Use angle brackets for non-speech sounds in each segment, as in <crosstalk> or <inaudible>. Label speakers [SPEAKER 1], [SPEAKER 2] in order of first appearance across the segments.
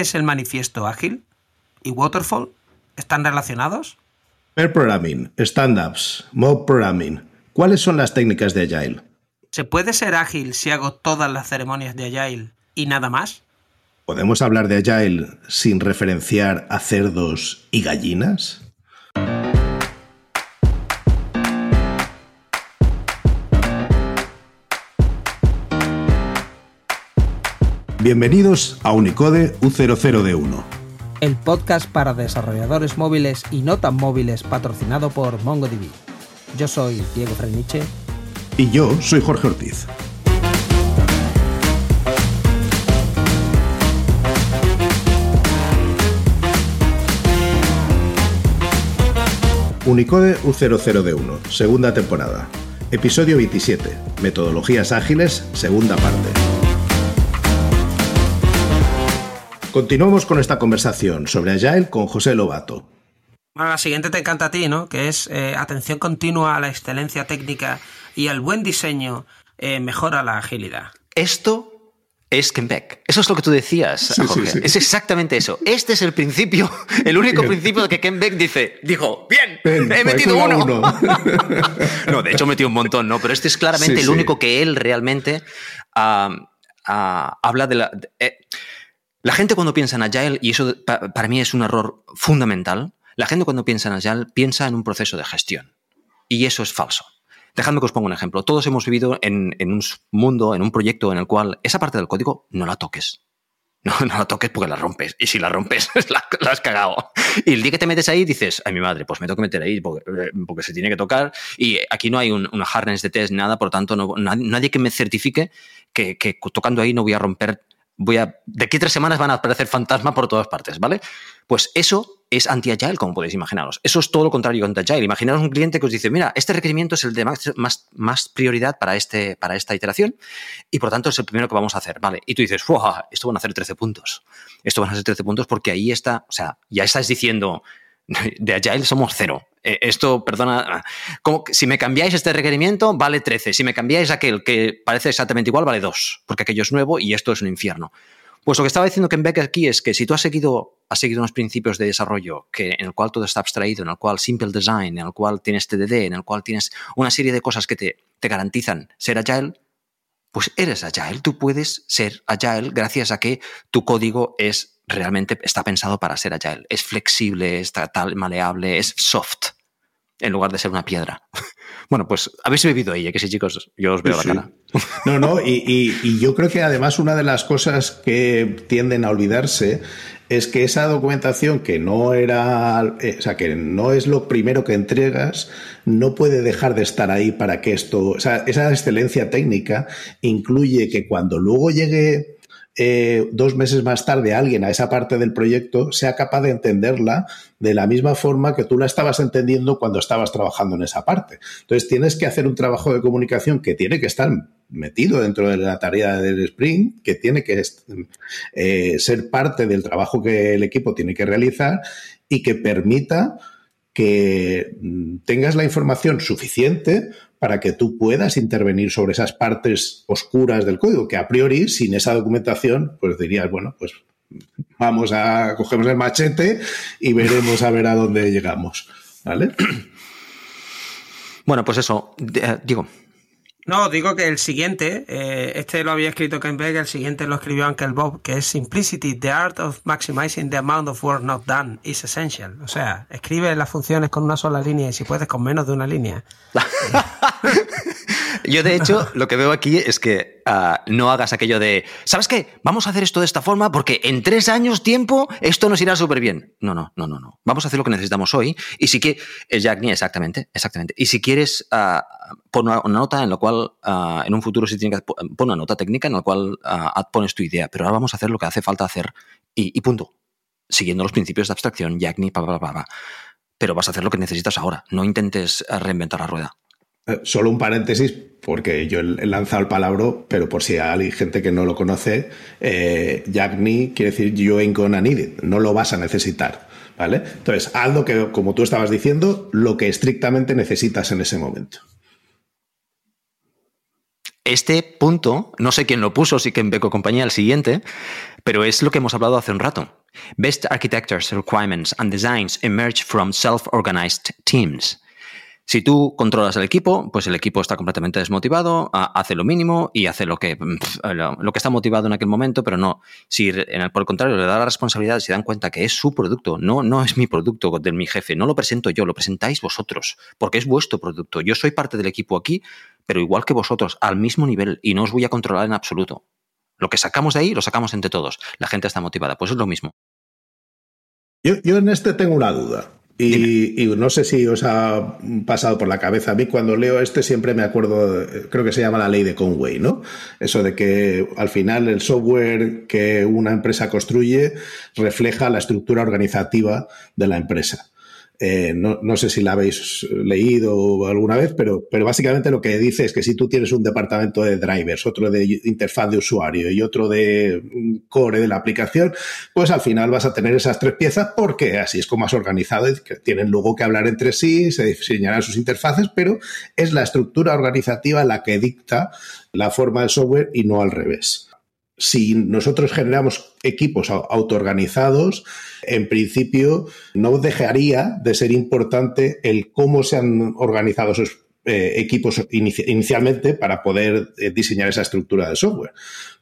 [SPEAKER 1] ¿qué es el manifiesto ágil? ¿Y Waterfall? ¿Están relacionados?
[SPEAKER 2] Pair programming, stand-ups, mob programming. ¿Cuáles son las técnicas de Agile?
[SPEAKER 1] ¿Se puede ser ágil si hago todas las ceremonias de Agile y nada más?
[SPEAKER 2] ¿Podemos hablar de Agile sin referenciar a cerdos y gallinas? Bienvenidos a Unicode U00D1.
[SPEAKER 1] El podcast para desarrolladores móviles y no tan móviles patrocinado por MongoDB. Yo soy Diego Freniche.
[SPEAKER 2] Y yo soy Jorge Ortiz. Unicode U00D1, segunda temporada. Episodio 27. Metodologías ágiles, segunda parte. Continuamos con esta conversación sobre Agile con José Lobato.
[SPEAKER 1] Bueno, la siguiente te encanta a ti, ¿no? Que es eh, atención continua a la excelencia técnica y al buen diseño eh, mejora la agilidad.
[SPEAKER 3] Esto es Kenbeck. Eso es lo que tú decías, Jorge. Es exactamente eso. Este es el principio, el único principio de que Ken Beck dice, dijo, bien, he metido uno. <laughs> no, de hecho metido un montón, ¿no? Pero este es claramente el único que él realmente habla de la... Eh, la gente cuando piensa en Agile, y eso para mí es un error fundamental, la gente cuando piensa en Agile piensa en un proceso de gestión. Y eso es falso. Dejadme que os ponga un ejemplo. Todos hemos vivido en, un mundo, en un proyecto en el cual esa parte del código no la toques. No, la toques porque la rompes. Y si la rompes, <laughs> la, has cagado. Y el día que te metes ahí, dices, ay, mi madre, pues me tengo que meter ahí porque, eh, se tiene que tocar. Y aquí no hay un, una de test, nada, por tanto, no, nadie, que me certifique que, que, tocando ahí no voy a romper voy a. De aquí tres semanas van a aparecer fantasmas por todas partes, ¿vale? Pues eso es anti-agile, como podéis imaginaros. Eso es todo lo contrario a anti-agile. Imaginaros un cliente que os dice, mira, este requerimiento es el de más, más, prioridad para, este, para esta iteración y por tanto es el primero que vamos a hacer, ¿vale? Y tú dices, esto van a hacer 13 puntos. Esto van a ser 13 puntos porque ahí está, o sea, ya estás diciendo, <laughs> de Agile somos cero. Eh, esto, perdona, si me cambiáis este requerimiento, vale 13. Si me cambiáis aquel que parece exactamente igual, vale 2, porque aquello es nuevo y esto es un infierno. Pues lo que estaba diciendo Ken Beck aquí es que si tú has seguido, has seguido unos principios de desarrollo que, en el cual todo está abstraído, en el cual simple design, en el cual tienes TDD, en el cual tienes una serie de cosas que te, te garantizan ser agile, pues eres agile. Tú puedes ser agile gracias a que tu código es realmente está pensado para ser agile. Es flexible, está tal, maleable, es soft, en lugar de ser una piedra. <laughs> Bueno, pues habéis vivido ahí, ¿eh? que sí, chicos, yo os veo la cara. <laughs>
[SPEAKER 2] No, no, y, yo creo que además una de las cosas que tienden a olvidarse es que esa documentación que no era, eh, o sea, que no es lo primero que entregas, no puede dejar de estar ahí para que esto, o sea, esa excelencia técnica incluye que cuando luego llegue eh, dos meses más tarde alguien a esa parte del proyecto sea capaz de entenderla de la misma forma que tú la estabas entendiendo cuando estabas trabajando en esa parte. Entonces tienes que hacer un trabajo de comunicación que tiene que estar metido dentro de la tarea del sprint, que tiene que eh, ser parte del trabajo que el equipo tiene que realizar y que permita que mm, tengas la información suficiente para que tú puedas intervenir sobre esas partes oscuras del código, que a priori, sin esa documentación, pues dirías, bueno, pues vamos a, cogemos el machete y veremos a ver a dónde llegamos. ¿Vale?
[SPEAKER 3] Bueno, pues eso, eh, digo,
[SPEAKER 1] no, digo que el siguiente, eh, este lo había escrito Ken Beck, el siguiente lo escribió Uncle Bob, que es Simplicity, the art of maximizing the amount of work not done is essential. O sea, escribe las funciones con una sola línea y si puedes con menos de una línea. <laughs>
[SPEAKER 3] Yo, de hecho, lo que veo aquí es que ah, no hagas aquello de, ¿sabes qué? Vamos a hacer esto de esta forma porque en tres años tiempo esto nos irá súper bien. No, no, no, no, no. Vamos a hacer lo que necesitamos hoy. Y si que, Jack, exactamente, exactamente. Y si quieres, uh, pon una, nota en la cual, ah, en un futuro si tienes que pon una nota técnica en la cual pones tu idea. Pero ahora vamos a hacer lo que hace falta hacer y, punto. Siguiendo los principios de abstracción, Jack, pa, pa, pa, pa. Pero vas a hacer lo que necesitas ahora. No intentes reinventar la rueda.
[SPEAKER 2] Eh, solo un paréntesis, porque yo he lanzado el palabra, pero por si hay gente que no lo conoce, eh, Jack quiere decir you ain't gonna need it, no lo vas a necesitar. ¿Vale? Entonces, haz lo que, como tú estabas diciendo, lo que estrictamente necesitas en ese momento.
[SPEAKER 3] este punto, no sé quién lo puso, sí que en Beco Compañía el siguiente, pero es lo que hemos hablado hace un rato. Best architectures, requirements and designs emerge from self-organized teams. Si tú controlas el equipo, pues el equipo está completamente desmotivado, hace lo mínimo y hace lo que, lo, que está motivado en aquel momento, pero no. Si por el contrario le da la responsabilidad, se dan cuenta que es su producto, no, no es mi producto de mi jefe, no lo presento yo, lo presentáis vosotros, porque es vuestro producto. Yo soy parte del equipo aquí, pero igual que vosotros, al mismo nivel, y no os voy a controlar en absoluto. Lo que sacamos de ahí, lo sacamos entre todos. La gente está motivada, pues es lo mismo.
[SPEAKER 2] Yo, yo en este tengo una duda. Y, no sé si os ha pasado por la cabeza. A mí cuando leo este siempre me acuerdo, creo que se llama la ley de Conway, ¿no? Eso de que al final el software que una empresa construye refleja la estructura organizativa de la empresa. Eh, no, no, sé si la habéis leído alguna vez, pero, pero básicamente lo que dice es que si tú tienes un departamento de drivers, otro de interfaz de usuario y otro de core de la aplicación, pues al final vas a tener esas tres piezas porque así es como has organizado y que tienen luego que hablar entre sí, se diseñarán sus interfaces, pero es la estructura organizativa la que dicta la forma del software y no al revés si nosotros generamos equipos autoorganizados, en principio no dejaría de ser importante el cómo se han organizado esos eh, equipos inicialmente para poder eh, diseñar esa estructura de software.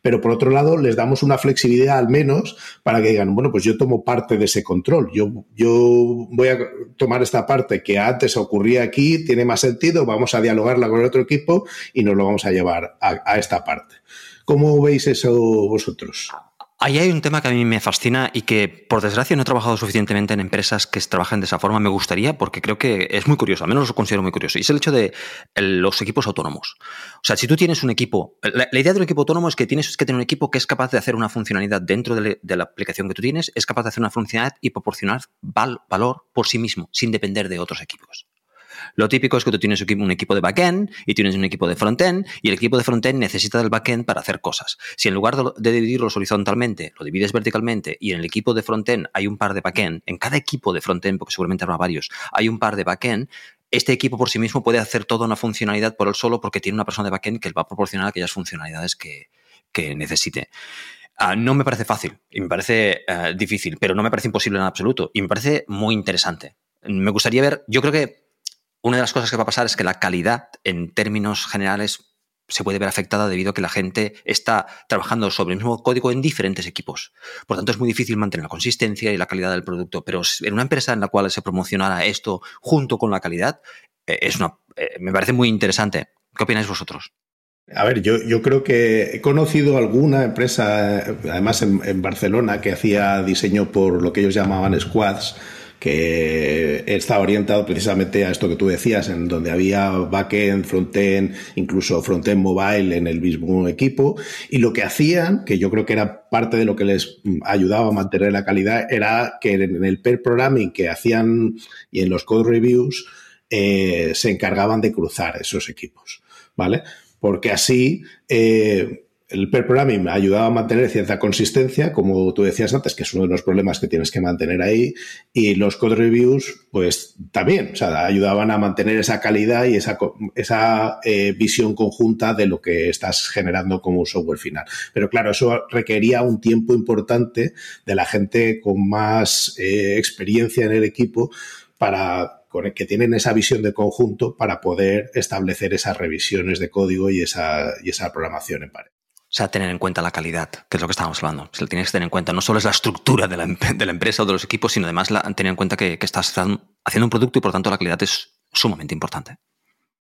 [SPEAKER 2] Pero por otro lado, les damos una flexibilidad al menos para que digan, bueno, pues yo tomo parte de ese control. Yo, yo voy a tomar esta parte que antes ocurría aquí, tiene más sentido, vamos a dialogarla con el otro equipo y nos lo vamos a llevar a esta parte. ¿Cómo veis eso vosotros?
[SPEAKER 3] Ahí hay un tema que a mí me fascina y que, por desgracia, no he trabajado suficientemente en empresas que trabajen de esa forma. Me gustaría, porque creo que es muy curioso, al menos lo considero muy curioso, y es el hecho de los equipos autónomos. O sea, si tú tienes un equipo, la, idea de un equipo autónomo es que tienes que tener un equipo que es capaz de hacer una funcionalidad dentro de, la aplicación que tú tienes, es capaz de hacer una funcionalidad y proporcionar valor por sí mismo, sin depender de otros equipos. Lo típico es que tú tienes un equipo de backend y tienes un equipo de frontend y el equipo de frontend necesita del backend para hacer cosas. Si en lugar de dividirlos horizontalmente, lo divides verticalmente y en el equipo de frontend hay un par de backend, en cada equipo de frontend, porque seguramente habrá varios, hay un par de backend, este equipo por sí mismo puede hacer toda una funcionalidad por él solo porque tiene una persona de backend que le va a proporcionar aquellas funcionalidades que, necesite. Ah, no me parece fácil y me parece ah, difícil, pero no me parece imposible en absoluto y me parece muy interesante. Me gustaría ver, yo creo que una de las cosas que va a pasar es que la calidad en términos generales se puede ver afectada debido a que la gente está trabajando sobre el mismo código en diferentes equipos. Por tanto, es muy difícil mantener la consistencia y la calidad del producto. Pero en una empresa en la cual se promocionara esto junto con la calidad, eh, es una, eh, me parece muy interesante. ¿Qué opináis vosotros?
[SPEAKER 2] A ver, yo, creo que he conocido alguna empresa, eh, además en Barcelona, que hacía diseño por lo que ellos llamaban squads, que está orientado precisamente a esto que tú decías, en donde había backend, frontend, incluso frontend mobile en el mismo equipo. Y lo que hacían, que yo creo que era parte de lo que les ayudaba a mantener la calidad, era que en el pair programming que hacían y en los code reviews eh, se encargaban de cruzar esos equipos, ¿vale? Porque así eh, el pair programming me ayudaba a mantener cierta consistencia, como tú decías antes, que es uno de los problemas que tienes que mantener ahí, y los code reviews, pues también, o sea, ayudaban a mantener esa calidad y esa, esa eh, visión conjunta de lo que estás generando como software final. Pero claro, eso requería un tiempo importante de la gente con más eh, experiencia en el equipo para que tienen esa visión de conjunto para poder establecer esas revisiones de código y esa, y esa programación en pared.
[SPEAKER 3] O sea, tener en cuenta la calidad, que es lo que estábamos hablando. Se lo tienes que tener en cuenta. No solo es la estructura de la, de la empresa o de los equipos, sino además tener en cuenta que, estás haciendo un producto y por tanto la calidad es sumamente importante.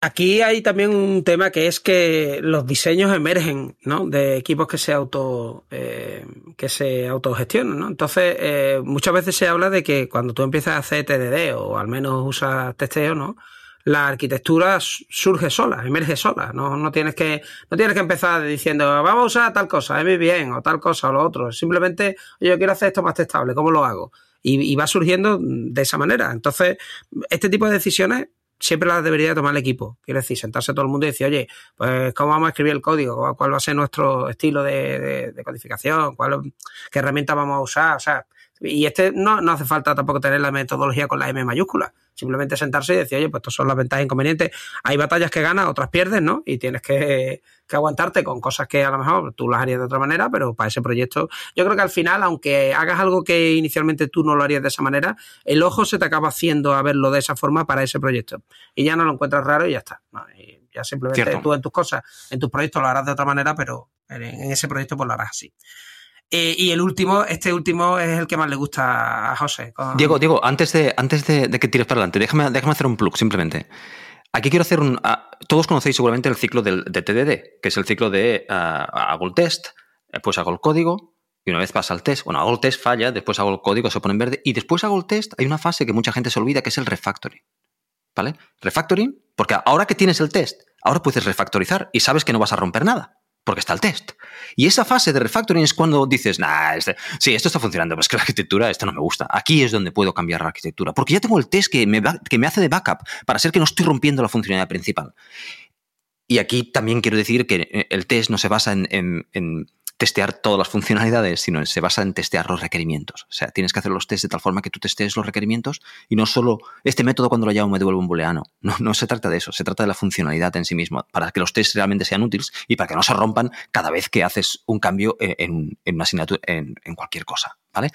[SPEAKER 1] Aquí hay también un tema que es que los diseños emergen, ¿no? De equipos que se auto eh, que se autogestionan, ¿no? Entonces, eh, muchas veces se habla de que cuando tú empiezas a hacer TDD o al menos usas testeo, ¿no? La arquitectura surge sola, emerge sola. No, no, tienes que, no tienes que empezar diciendo, vamos a usar tal cosa, muy bien, o tal cosa, o lo otro. Simplemente, yo quiero hacer esto más testable, ¿cómo lo hago? Y, va surgiendo de esa manera. Entonces, este tipo de decisiones siempre las debería tomar el equipo. Quiero decir, sentarse todo el mundo y decir, oye, pues cómo vamos a escribir el código, cuál va a ser nuestro estilo de, de, codificación, cuál, qué herramienta vamos a usar. O sea, Y este no, no hace falta tampoco tener la metodología con la M mayúscula. Simplemente sentarse y decir, oye, pues estas son las ventajas e inconvenientes. Hay batallas que ganas, otras pierdes, ¿no? Y tienes que, que, aguantarte con cosas que a lo mejor tú las harías de otra manera, pero para ese proyecto, yo creo que al final, aunque hagas algo que inicialmente tú no lo harías de esa manera, el ojo se te acaba haciendo a verlo de esa forma para ese proyecto. Y ya no lo encuentras raro y ya está. Y ya simplemente Cierto. tú en tus cosas, en tus proyectos lo harás de otra manera, pero en ese proyecto pues lo harás así. Eh, y el último, este último es el que más le gusta a José.
[SPEAKER 3] Diego, Diego, antes de, antes de, de, que tires para adelante, déjame, déjame hacer un plug simplemente. Aquí quiero hacer un. Uh, todos conocéis seguramente el ciclo del, de TDD, que es el ciclo de uh, hago el test, después hago el código, y una vez pasa el test, bueno, hago el test, falla, después hago el código, se pone en verde, y después hago el test, hay una fase que mucha gente se olvida, que es el refactoring. ¿Vale? Refactoring, porque ahora que tienes el test, ahora puedes refactorizar y sabes que no vas a romper nada porque está el test. Y esa fase de refactoring es cuando dices, nah, este, sí, esto está funcionando, pero es que la arquitectura, esto no me gusta. Aquí es donde puedo cambiar la arquitectura, porque ya tengo el test que me, que me hace de backup para ser que no estoy rompiendo la funcionalidad principal. Y aquí también quiero decir que eh, el test no se basa en, testear todas las funcionalidades, sino se basa en testear los requerimientos. O sea, tienes que hacer los tests de tal forma que tú testees los requerimientos y no solo este método cuando lo llamo me devuelve un booleano. No, no se trata de eso, se trata de la funcionalidad en sí mismo, para que los tests realmente sean útiles y para que no se rompan cada vez que haces un cambio en, en una asignatura, en, en cualquier cosa. ¿Vale?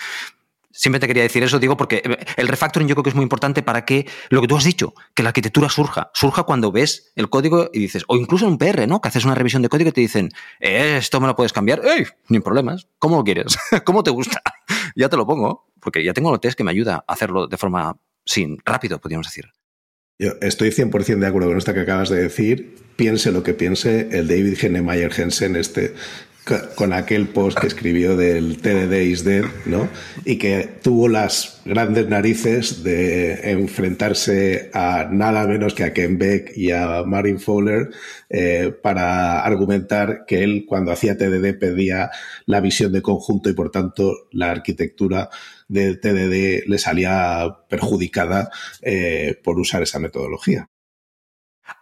[SPEAKER 3] Siempre te quería decir eso, digo, porque eh, el refactoring yo creo que es muy importante para que lo que tú has dicho, que la arquitectura surja, surja cuando ves el código y dices, o incluso un PR, ¿no? Que haces una revisión de código y te dicen, eh, esto me lo puedes cambiar, ¡Ey! Ni problemas, ¿cómo lo quieres? <laughs> ¿Cómo te gusta? <laughs> ya te lo pongo, porque ya tengo el test que me ayuda a hacerlo de forma, sin, rápido, podríamos decir.
[SPEAKER 2] Yo estoy 100% de acuerdo con esto que acabas de decir. Piense lo que piense el David Genemeyer Jensen, este con aquel post que escribió del TDD is dead, ¿no? Y que tuvo las grandes narices de enfrentarse a nada menos que a Ken Beck y a Martin Fowler eh, para argumentar que él cuando hacía TDD pedía la visión de conjunto y por tanto la arquitectura del TDD le salía perjudicada eh, por usar esa metodología.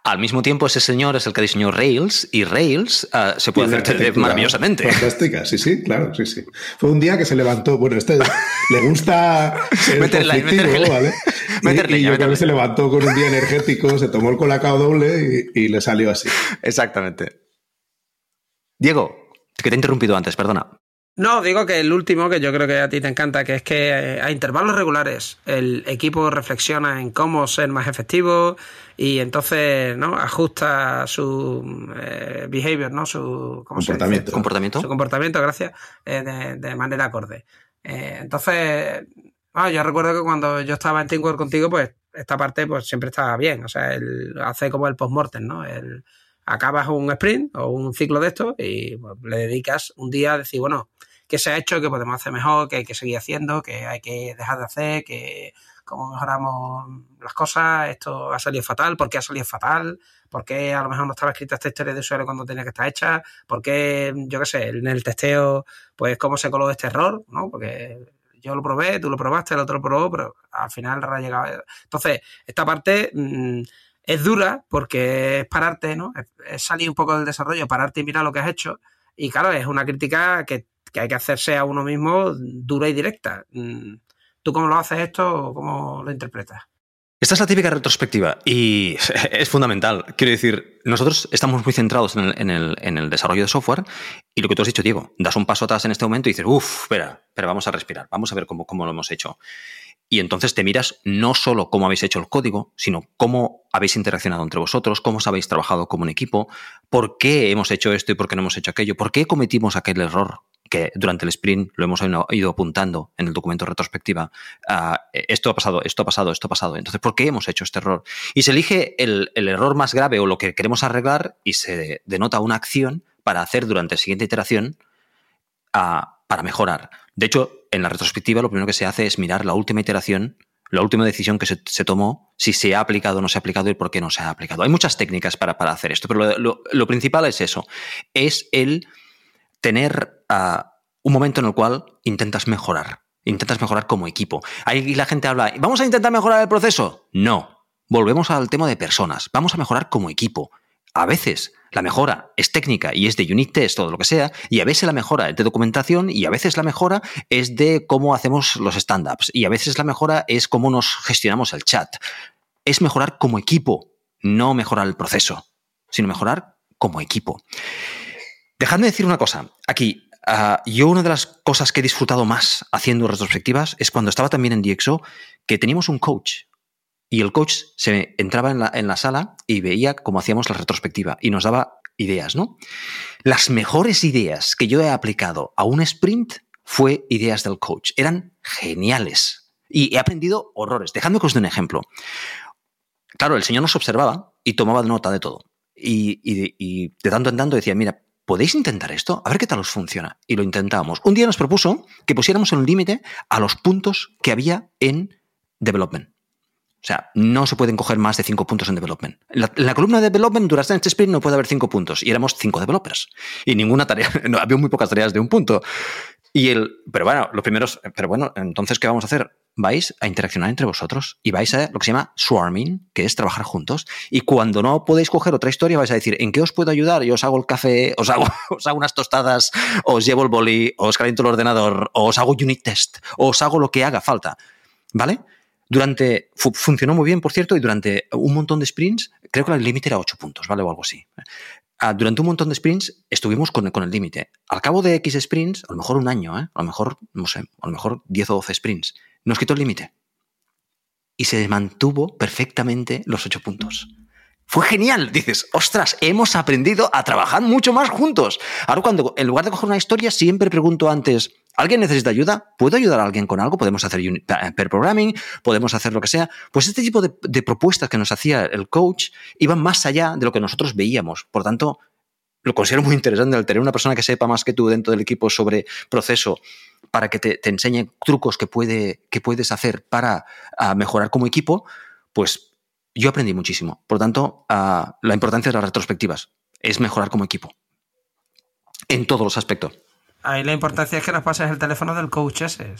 [SPEAKER 3] Al mismo tiempo, ese señor es el que diseñó Rails y Rails uh, se puede hacer <laughs> maravillosamente.
[SPEAKER 2] Fantástica, sí, sí, claro, sí, sí. Fue un día que se levantó, bueno, este le gusta <laughs> ser meterle, meterle, ¿vale? <laughs> Meterle, y, y yo creo que se levantó con un día energético, se tomó el colacao doble y, y le salió así.
[SPEAKER 3] Exactamente. Diego, que te he interrumpido antes, perdona.
[SPEAKER 1] No, digo que el último, que yo creo que a ti te encanta, que es que eh, a intervalos regulares el equipo reflexiona en cómo ser más efectivo y entonces no ajusta su eh, behavior, ¿no? Su
[SPEAKER 2] comportamiento.
[SPEAKER 3] comportamiento.
[SPEAKER 1] Su comportamiento, gracias, eh, de, de, manera acorde. Eh, entonces, bueno, yo recuerdo que cuando yo estaba en Teamwork contigo, pues esta parte pues siempre estaba bien. O sea, el, hace como el post-mortem, ¿no? El, acabas un sprint o un ciclo de esto y pues, le dedicas un día a decir, bueno, qué se ha hecho, qué podemos hacer mejor, qué hay que seguir haciendo, qué hay que dejar de hacer, que cómo mejoramos las cosas, esto ha salido fatal, por qué ha salido fatal, por qué a lo mejor no estaba escrita esta historia de usuario cuando tenía que estar hecha, por qué, yo qué sé, en el testeo, pues cómo se coló este error, ¿no? Porque yo lo probé, tú lo probaste, el otro lo probó, pero al final ha llegado. Entonces, esta parte mmm, es dura porque es pararte, ¿no? Es, salir un poco del desarrollo, pararte y mirar lo que has hecho. Y claro, es una crítica que, que hay que hacerse a uno mismo dura y directa. ¿Tú cómo lo haces esto o cómo lo interpretas?
[SPEAKER 3] Esta es la típica retrospectiva y <laughs> es fundamental. Quiero decir, nosotros estamos muy centrados en el, desarrollo de software y lo que tú has dicho, Diego, das un paso atrás en este momento y dices, uff, espera, pero vamos a respirar, vamos a ver cómo, cómo lo hemos hecho. Y entonces te miras no solo cómo habéis hecho el código, sino cómo habéis interaccionado entre vosotros, cómo os habéis trabajado como un equipo, por qué hemos hecho esto y por qué no hemos hecho aquello, por qué cometimos aquel error que durante el sprint lo hemos ido apuntando en el documento retrospectiva. Uh, esto ha pasado, esto ha pasado, esto ha pasado. Entonces, ¿por qué hemos hecho este error? Y se elige el, error más grave o lo que queremos arreglar y se denota una acción para hacer durante la siguiente iteración uh, para mejorar. De hecho, en la retrospectiva lo primero que se hace es mirar la última iteración, la última decisión que se, tomó, si se ha aplicado o no se ha aplicado y por qué no se ha aplicado. Hay muchas técnicas para, hacer esto, pero lo, principal es eso, es el tener uh, un momento en el cual intentas mejorar, intentas mejorar como equipo. Ahí la gente habla, ¿vamos a intentar mejorar el proceso? No, volvemos al tema de personas, vamos a mejorar como equipo. A veces la mejora es técnica y es de unit test o lo que sea, y a veces la mejora es de documentación y a veces la mejora es de cómo hacemos los stand-ups y a veces la mejora es cómo nos gestionamos el chat. Es mejorar como equipo, no mejorar el proceso, sino mejorar como equipo. Dejadme decir una cosa. Aquí, ah, yo una de las cosas que he disfrutado más haciendo retrospectivas es cuando estaba también en DxO, que teníamos un coach, y el coach se entraba en la, sala y veía cómo hacíamos la retrospectiva y nos daba ideas, ¿no? Las mejores ideas que yo he aplicado a un sprint fue ideas del coach. Eran geniales. Y he aprendido horrores. Dejadme que os dé un ejemplo. Claro, el señor nos observaba y tomaba nota de todo. Y, y de tanto en tanto decía, mira, ¿podéis intentar esto? A ver qué tal os funciona. Y lo intentábamos. Un día nos propuso que pusiéramos un límite a los puntos que había en development. O sea, no se pueden coger más de cinco puntos en development. En la, columna de development durante este sprint no puede haber cinco puntos. Y éramos cinco developers. Y ninguna tarea, <laughs> no, había muy pocas tareas de un punto. Y el, pero bueno, los primeros, pero bueno, entonces, ¿qué vamos a hacer? Vais a interaccionar entre vosotros y vais a lo que se llama swarming, que es trabajar juntos. Y cuando no podéis coger otra historia, vais a decir, ¿en qué os puedo ayudar? Yo os hago el café, os hago, <laughs> os hago unas tostadas, os llevo el boli, os caliento el ordenador, os hago unit test, os hago lo que haga falta. ¿Vale? Durante, funcionó muy bien, por cierto, y durante un montón de sprints, creo que el límite era 8 puntos, ¿vale? O algo así. Ah, durante un montón de sprints estuvimos con, con el límite. Al cabo de X sprints, a lo mejor un año, ¿eh? a lo mejor, no sé, a lo mejor 10 o 12 sprints, nos quitó el límite. Y se mantuvo perfectamente los 8 puntos. Fue genial. Dices, ostras, hemos aprendido a trabajar mucho más juntos. Ahora, cuando en lugar de coger una historia, siempre pregunto antes, ¿alguien necesita ayuda? ¿Puedo ayudar a alguien con algo? ¿Podemos hacer per programming? ¿Podemos hacer lo que sea? Pues este tipo de, propuestas que nos hacía el coach iban más allá de lo que nosotros veíamos. Por tanto, lo considero muy interesante al tener una persona que sepa más que tú dentro del equipo sobre proceso para que te, te enseñe trucos que, puede, que puedes hacer para ah, mejorar como equipo, pues yo aprendí muchísimo. Por tanto, ah, la importancia de las retrospectivas es mejorar como equipo. En todos los aspectos.
[SPEAKER 1] Ahí la importancia es que nos pases el teléfono del coach ese. <laughs>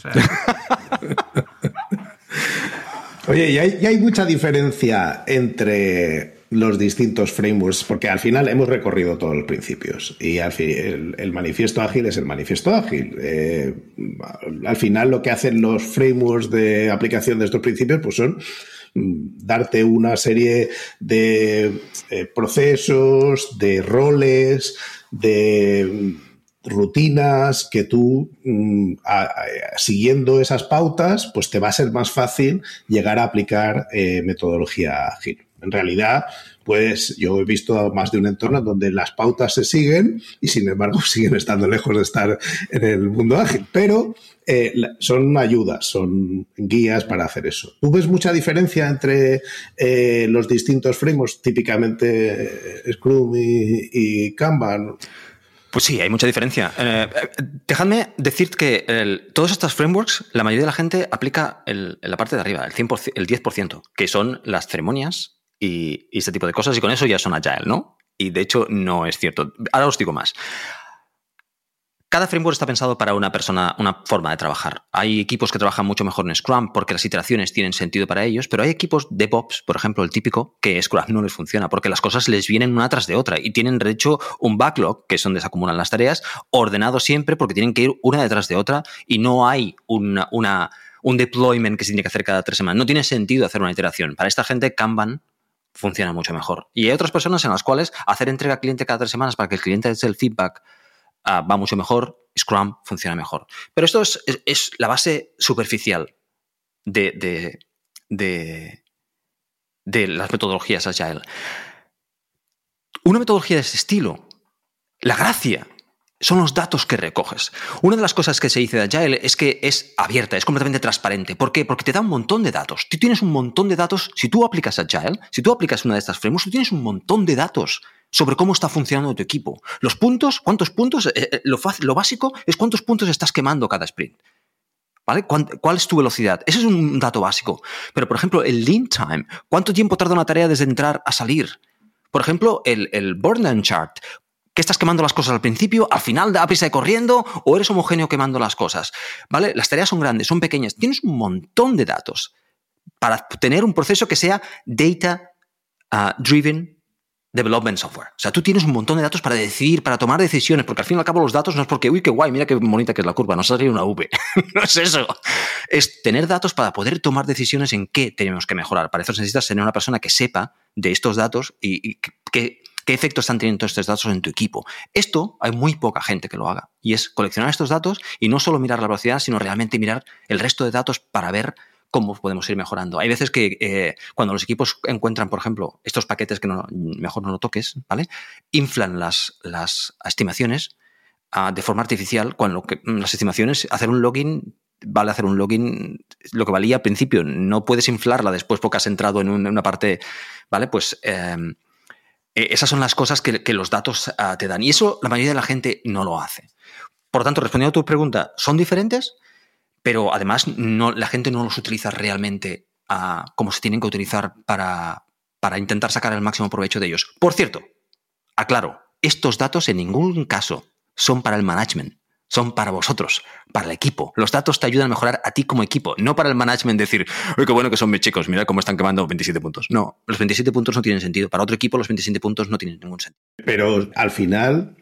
[SPEAKER 2] Oye, y hay, mucha diferencia entre los distintos frameworks, porque al final hemos recorrido todos los principios y al fin, el, manifiesto ágil es el manifiesto ágil. Eh, al final lo que hacen los frameworks de aplicación de estos principios pues son darte una serie de eh, procesos, de roles, de rutinas que tú, mm, siguiendo esas pautas, pues te va a ser más fácil llegar a aplicar eh, metodología ágil. En realidad, pues yo he visto más de un entorno donde las pautas se siguen y sin embargo <laughs> siguen estando lejos de estar en el mundo ágil. Pero eh, son ayudas, son guías para hacer eso. ¿Tú ves mucha diferencia entre eh, los distintos frameworks, típicamente Scrum y, Kanban?
[SPEAKER 3] Pues sí, hay mucha diferencia. dejadme decir que todos estos frameworks, la mayoría de la gente aplica en la parte de arriba, el, 100%, el 10%, que son las ceremonias y, y este tipo de cosas, y con eso ya son agile, ¿no? Y de hecho no es cierto. Ahora os digo más. Cada framework está pensado para una persona, una forma de trabajar. Hay equipos que trabajan mucho mejor en Scrum porque las iteraciones tienen sentido para ellos, pero hay equipos de DevOps, por ejemplo, el típico, que Scrum no les funciona porque las cosas les vienen una tras de otra y tienen, de hecho, un backlog, que es donde se acumulan las tareas, ordenado siempre porque tienen que ir una detrás de otra y no hay un deployment que se tiene que hacer cada tres semanas. No tiene sentido hacer una iteración. Para esta gente, Kanban funciona mucho mejor. Y hay otras personas en las cuales hacer entrega al cliente cada tres semanas para que el cliente dé el feedback Ah, va mucho mejor, Scrum funciona mejor. Pero esto es, la base superficial de, de, de, las metodologías Agile. Una metodología de ese estilo, la gracia son los datos que recoges. Una de las cosas que se dice de Agile es que es abierta, es completamente transparente. ¿Por qué? Porque te da un montón de datos. Tú tienes un montón de datos. Si tú aplicas Agile, si tú aplicas una de estas frameworks, tú tienes un montón de datos sobre cómo está funcionando tu equipo. Los puntos, ¿cuántos puntos? Eh, eh, lo, lo básico es cuántos puntos estás quemando cada sprint. ¿Vale? ¿Cuál es tu velocidad? Ese es un dato básico. Pero, por ejemplo, el lean time. ¿Cuánto tiempo tarda una tarea desde entrar a salir? Por ejemplo, el, el burn down chart. ¿Qué estás quemando las cosas al principio? ¿Al final da prisa y corriendo? ¿O eres homogéneo quemando las cosas? ¿Vale? Las tareas son grandes, son pequeñas. Tienes un montón de datos para tener un proceso que sea data ah, driven development software. O sea, tú tienes un montón de datos para decidir, para tomar decisiones, porque al fin y al cabo los datos no es porque, uy, qué guay, mira qué bonita que es la curva, no sale una V. <laughs> no es eso. Es tener datos para poder tomar decisiones en qué tenemos que mejorar. Para eso necesitas tener una persona que sepa de estos datos y, qué efectos están teniendo estos datos en tu equipo. Esto hay muy poca gente que lo haga. Y es coleccionar estos datos y no solo mirar la velocidad, sino realmente mirar el resto de datos para ver cómo podemos ir mejorando. Hay veces que eh, cuando los equipos encuentran, por ejemplo, estos paquetes que mejor no lo toques. Inflan las, estimaciones ah, de forma artificial, cuando las estimaciones, hacer un login vale hacer un login lo que valía al principio, no puedes inflarla después porque has entrado en, una parte, ¿vale? Pues em, e, esas son las cosas que, los datos ah, te dan y eso la mayoría de la gente no lo hace. Por tanto, respondiendo a tu pregunta, ¿son diferentes? pero además la gente no los utiliza realmente ah, como se tienen que utilizar para, para intentar sacar el máximo provecho de ellos. Por cierto, aclaro, estos datos en ningún caso son para el management, son para vosotros, para el equipo. Los datos te ayudan a mejorar a ti como equipo, no para el management decir, uy, qué bueno que son mis chicos, mira cómo están quemando 27 puntos. No, los 27 puntos no tienen sentido. Para otro equipo los 27 puntos no tienen ningún sentido.
[SPEAKER 2] Pero al final,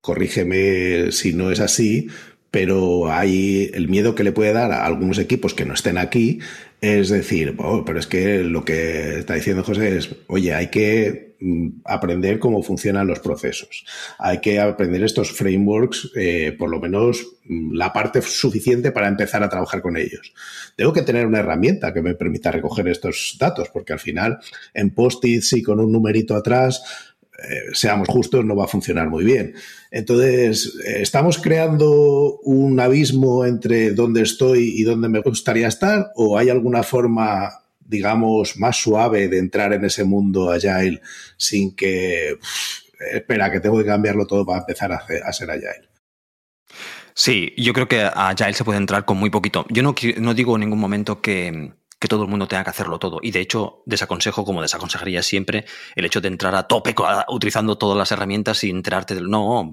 [SPEAKER 2] corrígeme si no es así, pero hay el miedo que le puede dar a algunos equipos que no estén aquí es decir, oh, pero es que lo que está diciendo José es, oye, hay que aprender cómo funcionan los procesos, hay que aprender estos frameworks, eh, por lo menos mm, la parte suficiente para empezar a trabajar con ellos. Tengo que tener una herramienta que me permita recoger estos datos, porque al final en post-its y con un numerito atrás, eh, seamos justos, no va a funcionar muy bien. Entonces, eh, ¿estamos creando un abismo entre dónde estoy y dónde me gustaría estar? ¿O hay alguna forma, digamos, más suave de entrar en ese mundo agile sin que, espera, que tengo que cambiarlo todo para empezar a, a ser agile?
[SPEAKER 3] Sí, yo creo que a Agile se puede entrar con muy poquito. Yo no, no digo en ningún momento que, que todo el mundo tenga que hacerlo todo. Y de hecho, desaconsejo, como desaconsejaría siempre, el hecho de entrar a tope utilizando todas las herramientas y enterarte del no.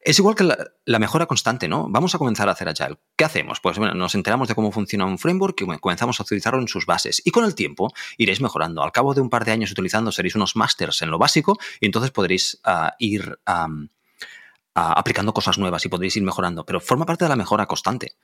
[SPEAKER 3] Es igual que la, mejora constante, ¿no? Vamos a comenzar a hacer Agile. ¿Qué hacemos? Pues bueno, nos enteramos de cómo funciona un framework y comenzamos a utilizarlo en sus bases. Y con el tiempo iréis mejorando. Al cabo de un par de años utilizando, seréis unos masters en lo básico y entonces podréis ah, ir. aplicando cosas nuevas y podréis ir mejorando, pero forma parte de la mejora constante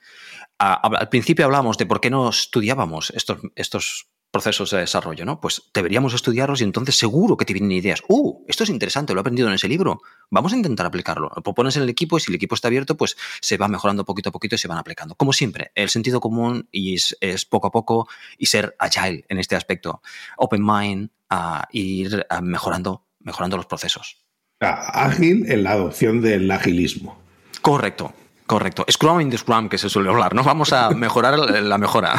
[SPEAKER 3] al principio hablábamos de por qué no estudiábamos estos, estos procesos de desarrollo, ¿no? Pues deberíamos estudiarlos y entonces seguro que te vienen ideas. ¡Uh! Esto es interesante, lo he aprendido en ese libro. Vamos a intentar aplicarlo. Lo pones en el equipo y si el equipo está abierto, pues se va mejorando poquito a poquito y se van aplicando. Como siempre, el sentido común y es, poco a poco y ser agile en este aspecto. Open mind, uh, ir mejorando, mejorando los procesos.
[SPEAKER 2] Ágil en la adopción del agilismo.
[SPEAKER 3] Correcto, Correcto. Scrum in the Scrum, que se suele hablar, ¿no? Vamos a mejorar la mejora.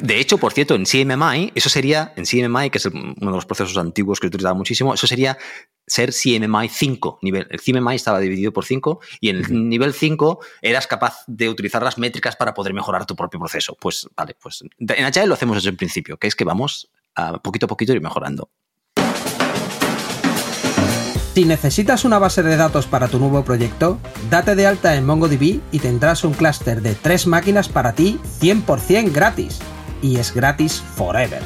[SPEAKER 3] De hecho, por cierto, en CMMI, eso sería, en CMMI, que es uno de los procesos antiguos que he utilizado muchísimo, eso sería ser CMMI 5 nivel. El CMMI estaba dividido por 5 y en el nivel 5 eras capaz de utilizar las métricas para poder mejorar tu propio proceso. Pues vale, pues en Agile lo hacemos desde el principio, que es que vamos a poquito a poquito ir mejorando.
[SPEAKER 1] Si necesitas una base de datos para tu nuevo proyecto, date de alta en MongoDB y tendrás un clúster de tres máquinas para ti 100% gratis. Y es gratis forever.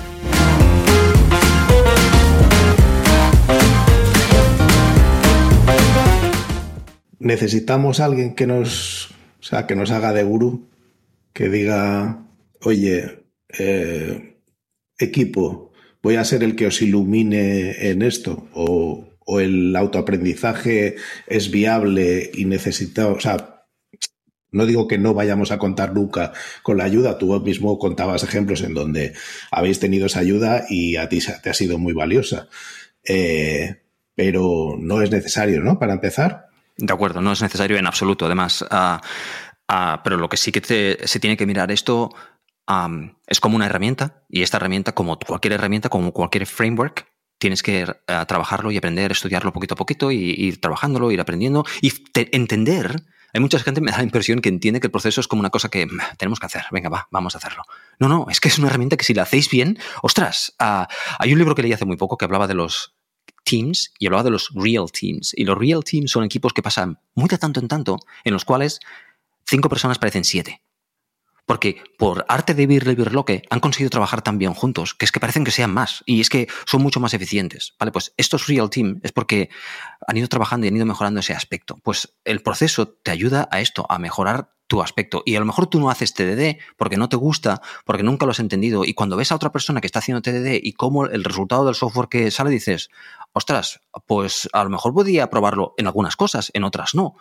[SPEAKER 2] Necesitamos alguien que nos, o sea, que nos haga de gurú, que diga, oye, eh, equipo, voy a ser el que os ilumine en esto, o o el autoaprendizaje es viable y necesita, o sea, no digo que no vayamos a contar nunca con la ayuda, tú mismo contabas ejemplos en donde habéis tenido esa ayuda y a ti te ha sido muy valiosa, eh, pero no es necesario, ¿no? Para empezar.
[SPEAKER 3] De acuerdo, no es necesario en absoluto, además, ah, ah, pero lo que sí que se tiene que mirar esto es como una herramienta y esta herramienta, como cualquier herramienta, como cualquier framework, tienes que trabajarlo y aprender, estudiarlo poquito a poquito y ir trabajándolo, ir aprendiendo y entender. Hay mucha gente me da la impresión que entiende que el proceso es como una cosa que tenemos que hacer. Venga, va, vamos a hacerlo. No, no, es que es una herramienta que si la hacéis bien, ostras, hay un libro que leí hace muy poco que hablaba de los teams y hablaba de los real teams. Y los real teams son equipos que pasan muy de tanto en tanto, en los cuales cinco personas parecen siete. Porque por arte de vivir lo que han conseguido trabajar tan bien juntos, que es que parecen que sean más y es que son mucho más eficientes. Vale, pues estos Real Team es porque han ido trabajando y han ido mejorando ese aspecto. Pues el proceso te ayuda a esto, a mejorar tu aspecto. Y a lo mejor tú no haces TDD porque no te gusta, porque nunca lo has entendido. Y cuando ves a otra persona que está haciendo TDD y cómo el resultado del software que sale, dices, ostras, pues a lo mejor podría probarlo en algunas cosas, en otras no.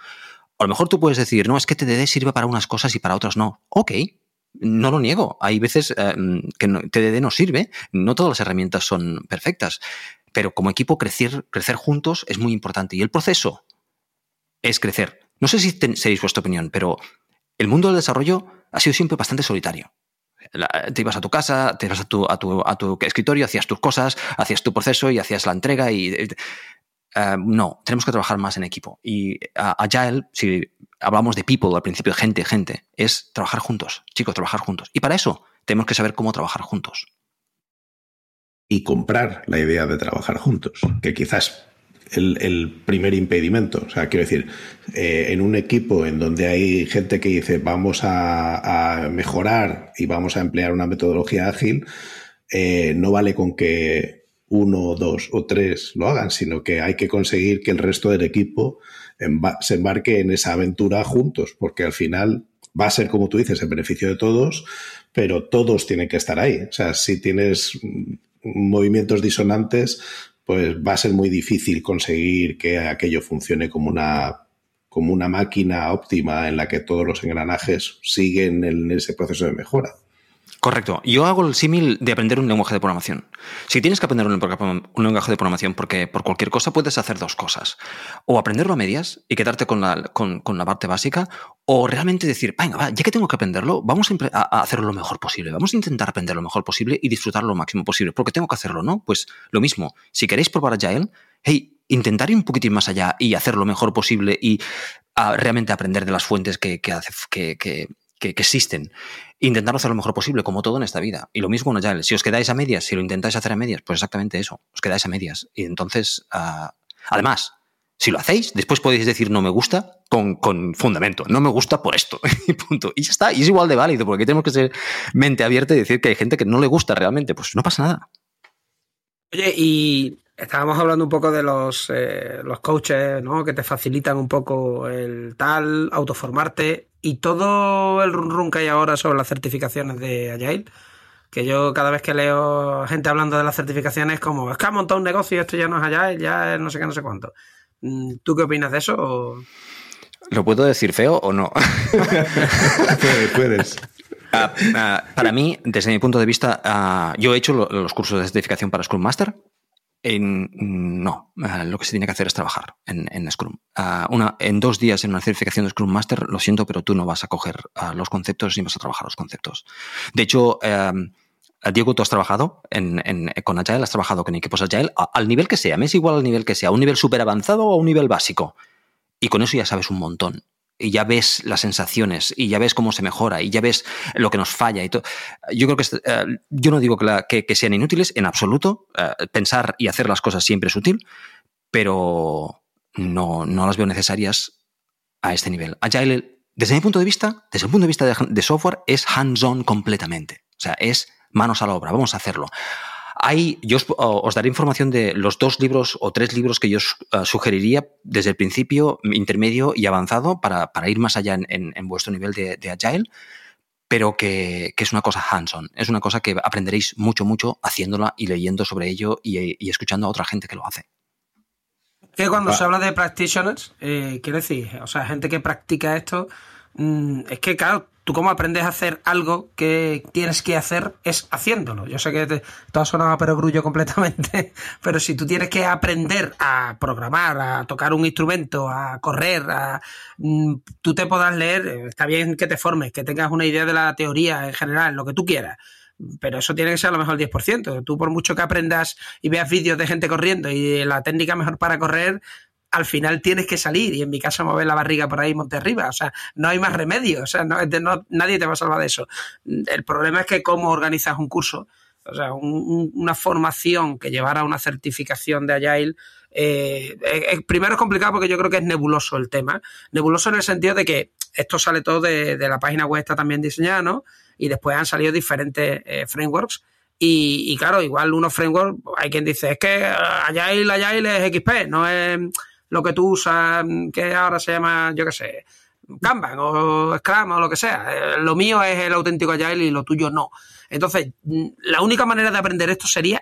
[SPEAKER 3] A lo mejor tú puedes decir, no, es que TDD sirve para unas cosas y para otras no. Ok, no lo niego. Hay veces eh, que TDD no sirve, no todas las herramientas son perfectas, pero como equipo crecer, crecer juntos es muy importante. Y el proceso es crecer. No sé si seréis vuestra opinión, pero el mundo del desarrollo ha sido siempre bastante solitario. te ibas a tu casa, te ibas a tu, a tu, escritorio, hacías tus cosas, hacías tu proceso y hacías la entrega y... Eh, eh, no, tenemos que trabajar más en equipo. Y Agile, si hablamos de people al principio, gente, gente, es trabajar juntos, chicos, trabajar juntos. Y para eso tenemos que saber cómo trabajar juntos.
[SPEAKER 2] Y comprar la idea de trabajar juntos, que quizás el, primer impedimento. O sea, quiero decir, eh, en un equipo en donde hay gente que dice vamos a, mejorar y vamos a emplear una metodología ágil, eh, no vale con que uno, dos o tres lo hagan, sino que hay que conseguir que el resto del equipo se embarque en esa aventura juntos, porque al final va a ser, como tú dices, en beneficio de todos, pero todos tienen que estar ahí. O sea, si tienes movimientos disonantes, pues va a ser muy difícil conseguir que aquello funcione como una, como una máquina óptima en la que todos los engranajes siguen en ese proceso de mejora.
[SPEAKER 3] Correcto. Yo hago el símil de aprender un lenguaje de programación. Si tienes que aprender un, lenguaje de programación porque por cualquier cosa puedes hacer dos cosas. O aprenderlo a medias y quedarte con la, con, la parte básica, o realmente decir, venga, ya que tengo que aprenderlo, vamos a, hacerlo lo mejor posible. Vamos a intentar aprender lo mejor posible y disfrutarlo lo máximo posible. Porque tengo que hacerlo, ¿no? Pues lo mismo. Si queréis probar Agile, hey, intentar ir un poquitín más allá y hacer lo mejor posible y ah, realmente aprender de las fuentes que, que que, existen. Intentar hacer lo mejor posible, como todo en esta vida. Y lo mismo con Agile. Si os quedáis a medias, si lo intentáis hacer a medias, pues exactamente eso. Os quedáis a medias. Y entonces, ah, además, si lo hacéis, después podéis decir no me gusta con, con fundamento. No me gusta por esto. <laughs> y punto. Y ya está. Y es igual de válido, porque tenemos que ser mente abierta y decir que hay gente que no le gusta realmente. Pues no pasa nada.
[SPEAKER 1] Oye, y estábamos hablando un poco de los, eh, los coaches, ¿no? Que te facilitan un poco el tal, autoformarte y todo el run, que hay ahora sobre las certificaciones de Agile, que yo cada vez que leo gente hablando de las certificaciones, como es que ha montado un negocio y esto ya no es Agile, ya es no sé qué, no sé cuánto. Mm, ¿Tú qué opinas de eso?
[SPEAKER 3] ¿Lo puedo decir feo o no? <laughs>
[SPEAKER 2] puedes.
[SPEAKER 3] Ah, ah, para mí, desde mi punto de vista, ah, yo he hecho los cursos de certificación para Scrum Master no, eh, lo que se tiene que hacer es trabajar en, Scrum. Ah, en dos días en una certificación de Scrum Master, lo siento, pero tú no vas a coger ah, los conceptos ni vas a trabajar los conceptos. De hecho, em, Diego, tú has trabajado con Agile, has trabajado con equipos Agile, al nivel que sea, me es igual al nivel que sea, a un nivel súper avanzado o a un nivel básico. Y con eso ya sabes un montón y ya ves las sensaciones y ya ves cómo se mejora y ya ves lo que nos falla y todo. Yo creo que eh, yo no digo que, que, sean inútiles en absoluto. Eh, pensar y hacer las cosas siempre es útil, pero no, no las veo necesarias a este nivel. Agile, desde mi punto de vista, desde el punto de vista de software, es hands-on completamente. O sea, es manos a la obra, vamos a hacerlo. Hay, yo os, daré información de los dos libros o tres libros que yo eh, sugeriría desde el principio, intermedio y avanzado para, ir más allá en, vuestro nivel de, Agile, pero que, es una cosa hands-on, es una cosa que aprenderéis mucho, mucho haciéndola y leyendo sobre ello y, escuchando a otra gente que lo hace.
[SPEAKER 1] Que cuando se habla de practitioners, eh, quiero decir, o sea, gente que practica esto, mm, es que, claro, tú cómo aprendes a hacer algo que tienes que hacer es haciéndolo. Yo sé que te, todo suena a perogrullo completamente, <laughs> pero si tú tienes que aprender a programar, a tocar un instrumento, a correr, a, mm, tú te puedas leer, está bien que te formes, que tengas una idea de la teoría en general, lo que tú quieras. Pero eso tiene que ser a lo mejor el 10%. Tú, por mucho que aprendas y veas vídeos de gente corriendo y la técnica mejor para correr, al final tienes que salir y en mi caso mover la barriga por ahí monte arriba. O sea, no hay más remedio. O sea, no, nadie te va a salvar de eso. El problema es que cómo organizas un curso, o sea, una formación que llevara a una certificación de Agile Eh, primero es complicado porque yo creo que es nebuloso el tema. Nebuloso en el sentido de que esto sale todo de, la página web, está también diseñada, ¿no? Y después han salido diferentes frameworks. Y, y, claro, igual unos frameworks, hay quien dice, es que Agile, Agile es XP, no es lo que tú usas, que ahora se llama, yo qué sé, Kanban o Scrum o lo que sea. Eh, lo mío es el auténtico Agile y lo tuyo no. Entonces, mm, la única manera de aprender esto sería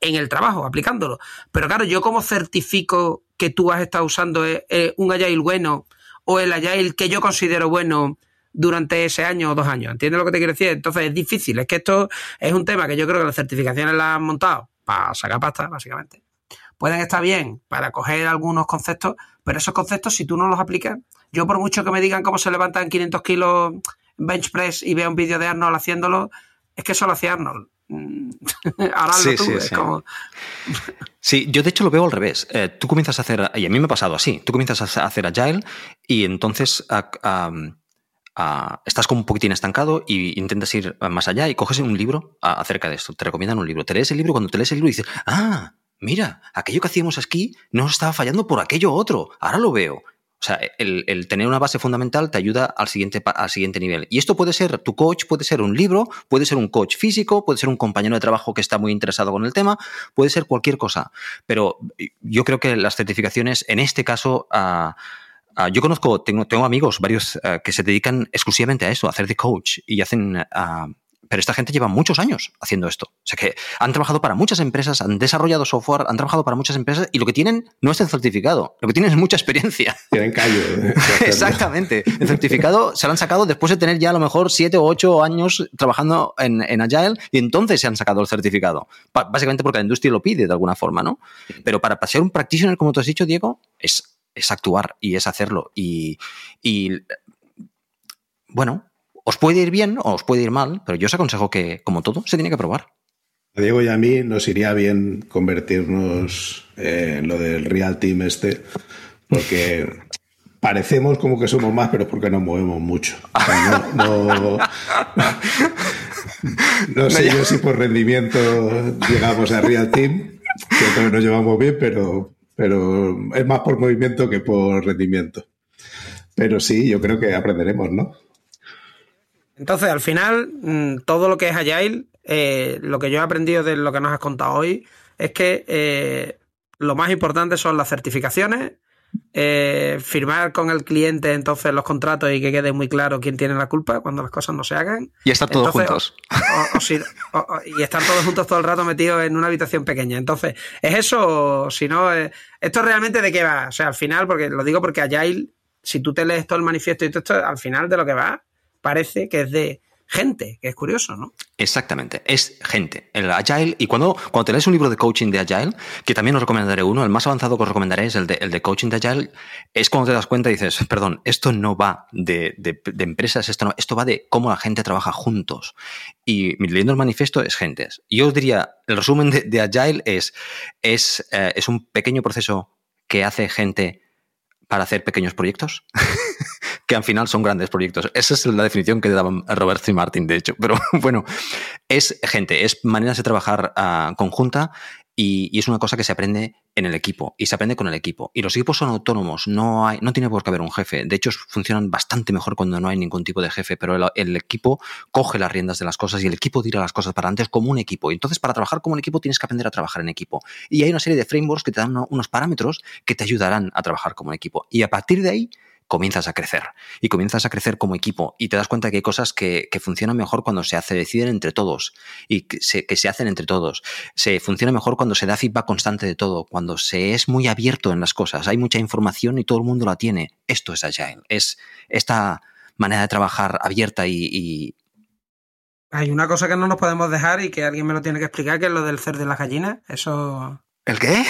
[SPEAKER 1] en el trabajo, aplicándolo. Pero claro, yo como certifico que tú has estado usando eh, eh, un Agile bueno o el Agile que yo considero bueno durante ese año o dos años. ¿Entiendes lo que te quiero decir? Entonces es difícil. Es que esto es un tema que yo creo que las certificaciones las han montado para sacar pasta, básicamente. Pueden estar bien para coger algunos conceptos, pero esos conceptos, si tú no los aplicas, yo por mucho que me digan cómo se levantan 500 kilos bench press y vea un vídeo de Arnold haciéndolo, es que eso lo hacía Arnold. <laughs> Ahora sí, tú, sí, es como...
[SPEAKER 3] Sí, yo de hecho lo veo al revés. Eh, tú comienzas a hacer, y a mí me ha pasado así, tú comienzas a hacer Agile y entonces estás como un poquitín estancado y intentas ir más allá y coges un libro acerca de esto, te recomiendan un libro, te lees el libro, cuando te lees el libro dices, ah, mira, aquello que hacíamos aquí no estaba fallando por aquello otro, ahora lo veo. O sea, el, tener una base fundamental te ayuda al siguiente, al siguiente nivel. Y esto puede ser tu coach, puede ser un libro, puede ser un coach físico, puede ser un compañero de trabajo que está muy interesado con el tema, puede ser cualquier cosa. Pero yo creo que las certificaciones, en este caso, ah, ah, yo conozco, tengo, tengo amigos, varios, ah, que se dedican exclusivamente a eso, a hacer de coach y hacen pero esta gente lleva muchos años haciendo esto. O sea que han trabajado para muchas empresas, han desarrollado software, han trabajado para muchas empresas y lo que tienen no es el certificado, lo que tienen es mucha experiencia. <laughs> <laughs>
[SPEAKER 2] Tienen callo.
[SPEAKER 3] Exactamente. El certificado se lo han sacado después de tener ya a lo mejor siete o ocho años trabajando en, en Agile y entonces se han sacado el certificado. Básicamente porque la industria lo pide de alguna forma, ¿no? Pero para ser un practitioner, como tú has dicho, Diego, es, es actuar y es hacerlo. Y, y bueno, os puede ir bien o os puede ir mal, pero yo os aconsejo que, como todo, se tiene que probar.
[SPEAKER 2] A Diego y a mí nos iría bien convertirnos en lo del Real Team este, porque <laughs> parecemos como que somos más, pero es porque nos movemos mucho. no, sé <laughs> yo si por rendimiento llegamos a Real Team, que nos llevamos bien, pero, pero es más por movimiento que por rendimiento. Pero sí, yo creo que aprenderemos, ¿no?
[SPEAKER 1] Entonces, al final, mm, todo lo que es Agile, eh, lo que yo he aprendido de lo que nos has contado hoy, es que eh, lo más importante son las certificaciones, eh, firmar con el cliente entonces los contratos y que quede muy claro quién tiene la culpa cuando las cosas no se hagan.
[SPEAKER 3] Y estar todos juntos.
[SPEAKER 1] y estar todos juntos todo el rato metidos en una habitación pequeña. Entonces, ¿es eso? Si no, ¿esto realmente de qué va? O sea, al final, porque lo digo porque Agile, si tú te lees todo el manifiesto y todo esto, al final de lo que va parece que es de gente, que es curioso, ¿no?
[SPEAKER 3] Exactamente, es gente. El Agile, y cuando, cuando te lees un libro de coaching de Agile, que también os recomendaré uno, el más avanzado que os recomendaré es el de, el de coaching de Agile, es cuando te das cuenta y dices, perdón, esto no va de, de, empresas, esto, no, esto va de cómo la gente trabaja juntos. Y leyendo el manifiesto es gentes. Yo os diría, el resumen de, Agile es, es, eh, es un pequeño proceso que hace gente para hacer pequeños proyectos. <laughs> que al final son grandes proyectos. Esa es la definición que daban a Robert C. Martin, de hecho. <laughs> Pero bueno, es gente, es maneras de trabajar uh, conjunta y, es una cosa que se aprende en el equipo y se aprende con el equipo. Y los equipos son autónomos, no, no tiene por qué haber un jefe. De hecho, funcionan bastante mejor cuando no hay ningún tipo de jefe, pero el, el equipo coge las riendas de las cosas y el equipo tira las cosas para antes como un equipo. Y entonces, para trabajar como un equipo, tienes que aprender a trabajar en equipo. Y hay una serie de frameworks que te dan unos parámetros que te ayudarán a trabajar como un equipo. Y a partir de ahí, comienzas a crecer y comienzas a crecer como equipo y te das cuenta que hay cosas que, funcionan mejor cuando se hace, deciden entre todos y que se, que se, hacen entre todos. Se funciona mejor cuando se da feedback constante de todo, cuando se es muy abierto en las cosas, hay mucha información y todo el mundo la tiene. Esto es Agile, es esta manera de trabajar abierta y,
[SPEAKER 1] Hay una cosa que no nos podemos dejar y que alguien me lo tiene que explicar, que es lo del cer de las gallinas. Eso...
[SPEAKER 3] ¿El qué?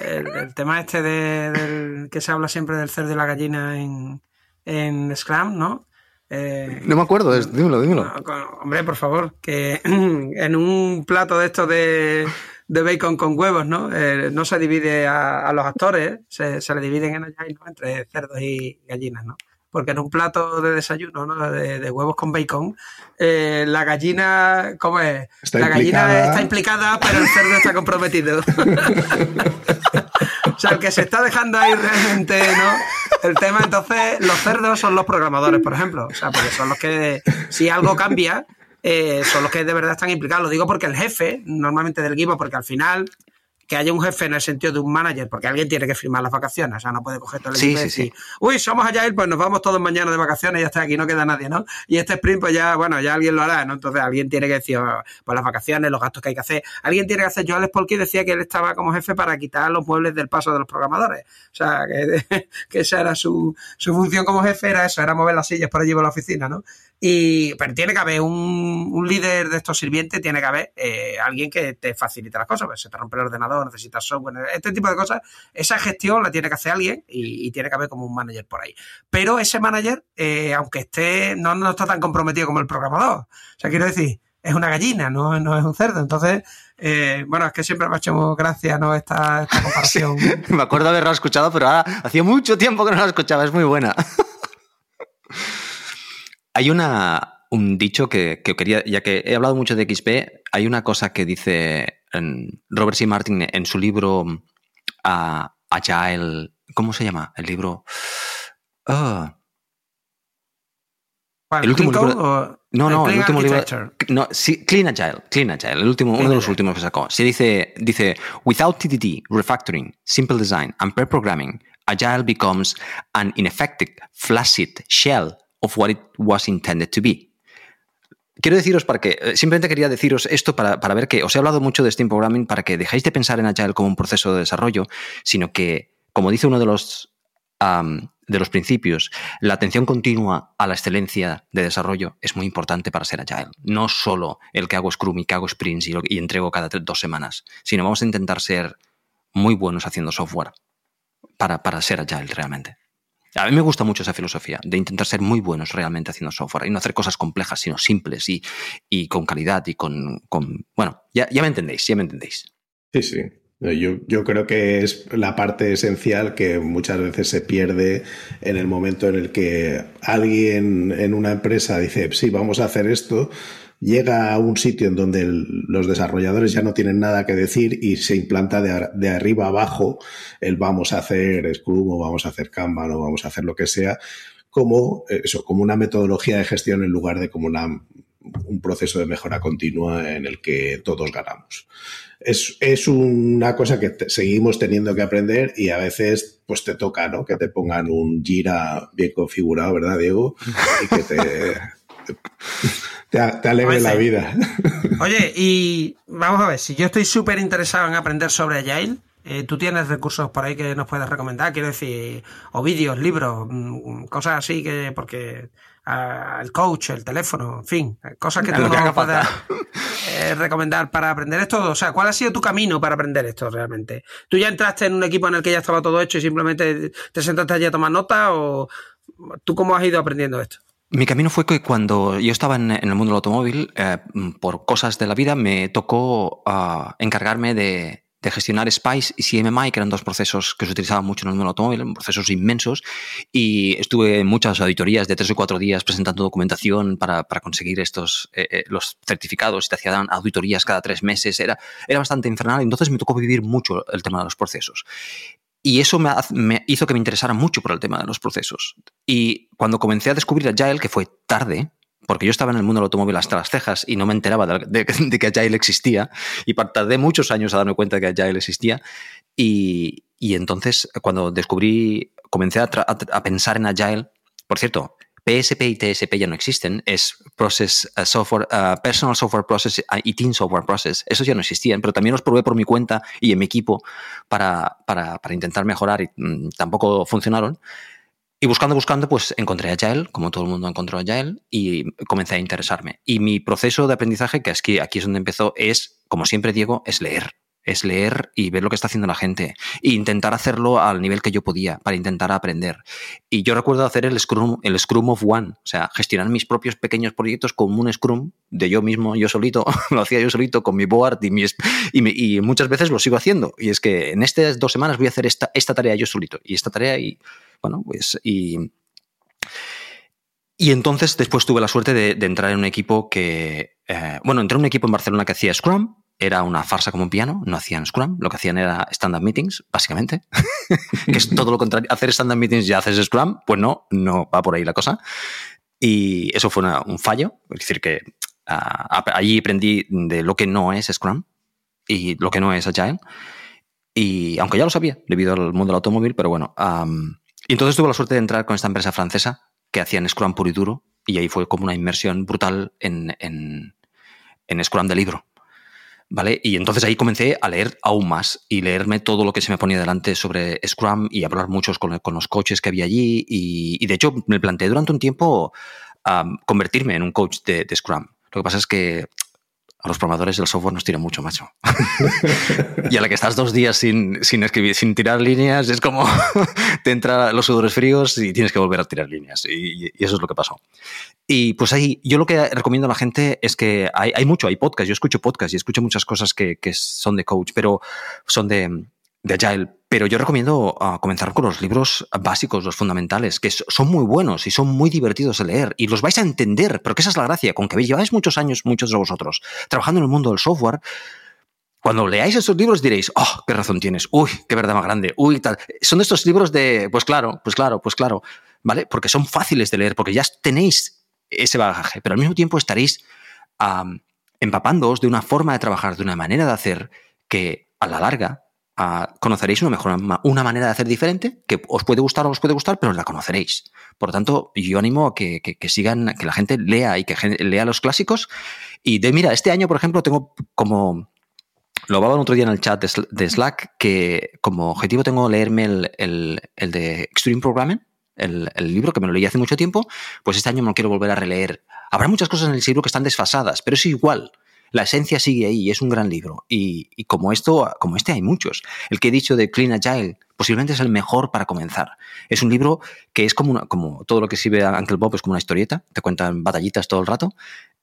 [SPEAKER 1] El, tema este de, del que se habla siempre del cerdo de la gallina en, en Scrum, ¿no?
[SPEAKER 3] Eh, no me acuerdo, dímelo, dímelo.
[SPEAKER 1] hombre, por favor, que <clears throat> en un plato de estos de, de bacon con huevos, ¿no? Eh, no se divide a, los actores, se, se, le dividen en allá entre cerdos y gallinas, ¿no? Porque en un plato de desayuno, ¿no? de, huevos con bacon, eh, la gallina, ¿cómo es? la gallina está implicada, pero el cerdo está comprometido. <laughs> sea, el que se está dejando ahí realmente, ¿no? El tema, entonces, los cerdos son los programadores, por ejemplo. O sea, porque son los que, si algo cambia, eh, son los que de verdad están implicados. Lo digo porque el jefe, normalmente del equipo, porque al final que haya un jefe en el sentido de un manager, porque alguien tiene que firmar las vacaciones, o sea, no puede coger todo el equipo y decir, uy, somos allá, pues nos vamos todos mañana de vacaciones y ya está, aquí no queda nadie, ¿no? Y este sprint, pues ya, bueno, ya alguien lo hará, ¿no? Entonces alguien tiene que decir, oh, pues las vacaciones, los gastos que hay que hacer. Alguien tiene que hacer, Joel Spolky decía que él estaba como jefe para quitar los muebles del paso de los programadores. O sea, que, <laughs> que esa era su, su función como jefe, era eso, era mover las sillas por allí por la oficina, ¿no? Y, pero tiene que haber un, líder de estos sirvientes, tiene que haber eh, alguien que te facilite las cosas. Pues se te rompe el ordenador, necesitas software, este tipo de cosas. Esa gestión la tiene que hacer alguien y, tiene que haber como un manager por ahí. Pero ese manager, eh, aunque esté, no, no está tan comprometido como el programador. O sea, quiero decir, es una gallina, no, no es un cerdo. Entonces, eh, bueno, es que siempre me ha hecho gracia ¿no? esta, <laughs> comparación.
[SPEAKER 3] me acuerdo haberla escuchado, pero ahora hacía mucho tiempo que no la escuchaba, es muy buena. <laughs> Hay una, un dicho que, quería, ya que he hablado mucho de XP, hay una cosa que dice Robert C. Martin en su libro uh, Agile, ¿cómo se llama? El libro... Ah.
[SPEAKER 1] el último libro...
[SPEAKER 3] No, no, el último libro. No, sí, Clean Agile. Clean Agile, el último, uno de los últimos que sacó. Se dice, dice, without TDD, refactoring, simple design, and pair programming, Agile becomes an ineffective, flaccid shell of what it was intended to be. Quiero deciros para que, eh, simplemente quería deciros esto para, ver que os he hablado mucho de Steam Programming para que dejéis de pensar en Agile como un proceso de desarrollo, sino que, como dice uno de los, de los principios, la atención continua a la excelencia de desarrollo es muy importante para ser Agile. No solo el que hago Scrum y que hago sprints y, y entrego cada dos semanas, sino vamos a intentar ser muy buenos haciendo software para, para ser Agile realmente. A mí me gusta mucho esa filosofía de intentar ser muy buenos realmente haciendo software y no hacer cosas complejas, sino simples y, y con calidad y con... con bueno, ya, ya, me entendéis, ya me entendéis.
[SPEAKER 2] Sí, sí. Yo, yo, creo que es la parte esencial que muchas veces se pierde en el momento en el que alguien en una empresa dice, sí, vamos a hacer esto, llega a un sitio en donde los desarrolladores ya no tienen nada que decir y se implanta de, arriba abajo el vamos a hacer Scrum o vamos a hacer Kanban o vamos a hacer lo que sea como eso, como una metodología de gestión en lugar de como un proceso de mejora continua en el que todos ganamos. Es, es una cosa que seguimos teniendo que aprender y a veces pues te toca, ¿no? Que te pongan un gira bien configurado, ¿verdad, Diego? Y que te te, alegre la vida.
[SPEAKER 1] Oye, y vamos a ver, si yo estoy súper interesado en aprender sobre Agile, eh, ¿tú tienes recursos por ahí que nos puedes recomendar? Quiero decir, o vídeos, libros, mm, cosas así que, porque el coach, el teléfono, en fin, cosas que tú no puedas eh, recomendar para aprender esto. O sea, ¿cuál ha sido tu camino para aprender esto realmente? ¿Tú ya entraste en un equipo en el que ya estaba todo hecho y simplemente te sentaste allí a tomar nota o tú cómo has ido aprendiendo esto?
[SPEAKER 3] Mi camino fue que cuando yo estaba en, el mundo del automóvil, eh, por cosas de la vida, me tocó ah, encargarme de, gestionar Spice y CMMI, que eran dos procesos que se utilizaban mucho en el mundo del automóvil, procesos inmensos, y estuve en muchas auditorías de tres o cuatro días presentando documentación para, conseguir estos, eh, eh, los certificados, y te hacían auditorías cada tres meses, era, era bastante infernal, entonces me tocó vivir mucho el tema de los procesos. Y eso me, hizo que me interesara mucho por el tema de los procesos. Y cuando comencé a descubrir Agile, que fue tarde, porque yo estaba en el mundo del automóvil hasta las cejas y no me enteraba de, que Agile existía, y tardé muchos años a darme cuenta de que Agile existía, y, entonces cuando descubrí, comencé a pensar en Agile, por cierto, PSP y TSP ya no existen, es Process uh, Software, uh, Personal Software Process uh, y Team Software Process. Esos ya no existían, pero también los probé por mi cuenta y en mi equipo para, para, para intentar mejorar y mm, tampoco funcionaron. Y buscando, buscando, pues encontré Agile, como todo el mundo encontró Agile, y comencé a interesarme. Y mi proceso de aprendizaje, que es que aquí es donde empezó, es, como siempre digo, es leer es leer y ver lo que está haciendo la gente e intentar hacerlo al nivel que yo podía para intentar aprender. Y yo recuerdo hacer el Scrum, el Scrum of One, o sea, gestionar mis propios pequeños proyectos como un Scrum de yo mismo, yo solito, <laughs> lo hacía yo solito con mi board y, muchas veces lo sigo haciendo. Y es que en estas dos semanas voy a hacer esta, esta tarea yo solito y esta tarea y, bueno, pues, y... Y entonces después tuve la suerte de, entrar en un equipo que, eh, bueno, entré en un equipo en Barcelona que hacía Scrum, era una farsa como un piano, no hacían Scrum, lo que hacían era stand-up meetings, básicamente, <laughs> que es todo lo contrario. Hacer stand-up meetings y haces Scrum, pues no, no va por ahí la cosa. Y eso fue un fallo, es decir, que uh, allí aprendí de lo que no es Scrum y lo que no es Agile. Y aunque ya lo sabía debido al mundo del automóvil, pero bueno. Um, y entonces tuve la suerte de entrar con esta empresa francesa que hacían Scrum puro y duro y ahí fue como una inmersión brutal en, en, en Scrum de libro. ¿Vale? Y entonces ahí comencé a leer aún más y leerme todo lo que se me ponía delante sobre Scrum y hablar muchos con, con los coaches que había allí. Y, de hecho me planteé durante un tiempo convertirme en un coach de, Scrum. Lo que pasa es que a los programadores del software nos tira mucho, macho. <laughs> y a la que estás dos días sin, sin escribir, sin tirar líneas, es como <laughs> te entran los sudores fríos y tienes que volver a tirar líneas. Y, eso es lo que pasó. Y pues ahí, yo lo que recomiendo a la gente es que hay, hay mucho, hay podcast, yo escucho podcast y escucho muchas cosas que, que son de coach, pero son de, de Agile, pero yo recomiendo uh, comenzar con los libros básicos, los fundamentales, que son muy buenos y son muy divertidos de leer y los vais a entender, porque esa es la gracia, con que lleváis muchos años, muchos de vosotros, trabajando en el mundo del software, cuando leáis estos libros diréis, oh, qué razón tienes, uy, qué verdad más grande, uy, tal. Son estos libros de, pues claro, pues claro, pues claro, ¿vale? Porque son fáciles de leer, porque ya tenéis ese bagaje, pero al mismo tiempo estaréis empapándoos de una forma de trabajar, de una manera de hacer que a la larga conoceréis una, mejor, una manera de hacer diferente que os puede gustar o os puede gustar, pero la conoceréis. Por lo tanto, yo animo a que, sigan, que la gente lea y que lea los clásicos. Y de, mira, este año, por ejemplo, tengo como, lo hablaba el otro día en el chat de Slack, que como objetivo tengo leerme el, de Extreme Programming, el, el, libro que me lo leí hace mucho tiempo, pues este año me lo quiero volver a releer. Habrá muchas cosas en el libro que están desfasadas, pero es igual la esencia sigue ahí, es un gran libro. Y, como esto, como este hay muchos. El que he dicho de Clean Agile posiblemente es el mejor para comenzar. Es un libro que es como, como todo lo que sirve a Uncle Bob, es como una historieta, te cuentan batallitas todo el rato.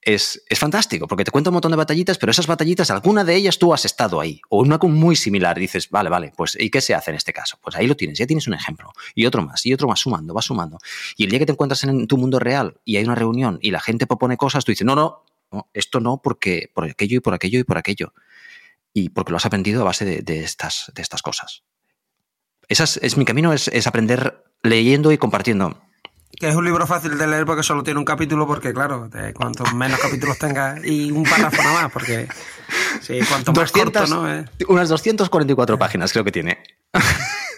[SPEAKER 3] Es, es, fantástico, porque te cuenta un montón de batallitas, pero esas batallitas, alguna de ellas tú has estado ahí, o una muy similar, dices, vale, vale, pues ¿y qué se hace en este caso? Pues ahí lo tienes, ya tienes un ejemplo, y otro más, y otro más, sumando, vas sumando. Y el día que te encuentras en tu mundo real y hay una reunión y la gente propone cosas, tú dices, no, no, esto no porque por aquello y por aquello y por aquello. Y porque lo has aprendido a base de, estas, de estas cosas. Esa es, mi camino, es, aprender leyendo y compartiendo.
[SPEAKER 1] Que es un libro fácil de leer porque solo tiene un capítulo, porque claro, de cuanto menos capítulos tenga y un párrafo nada más, porque sí, cuanto más corto, ¿no? Eh.
[SPEAKER 3] Unas 244 páginas creo que tiene. <laughs>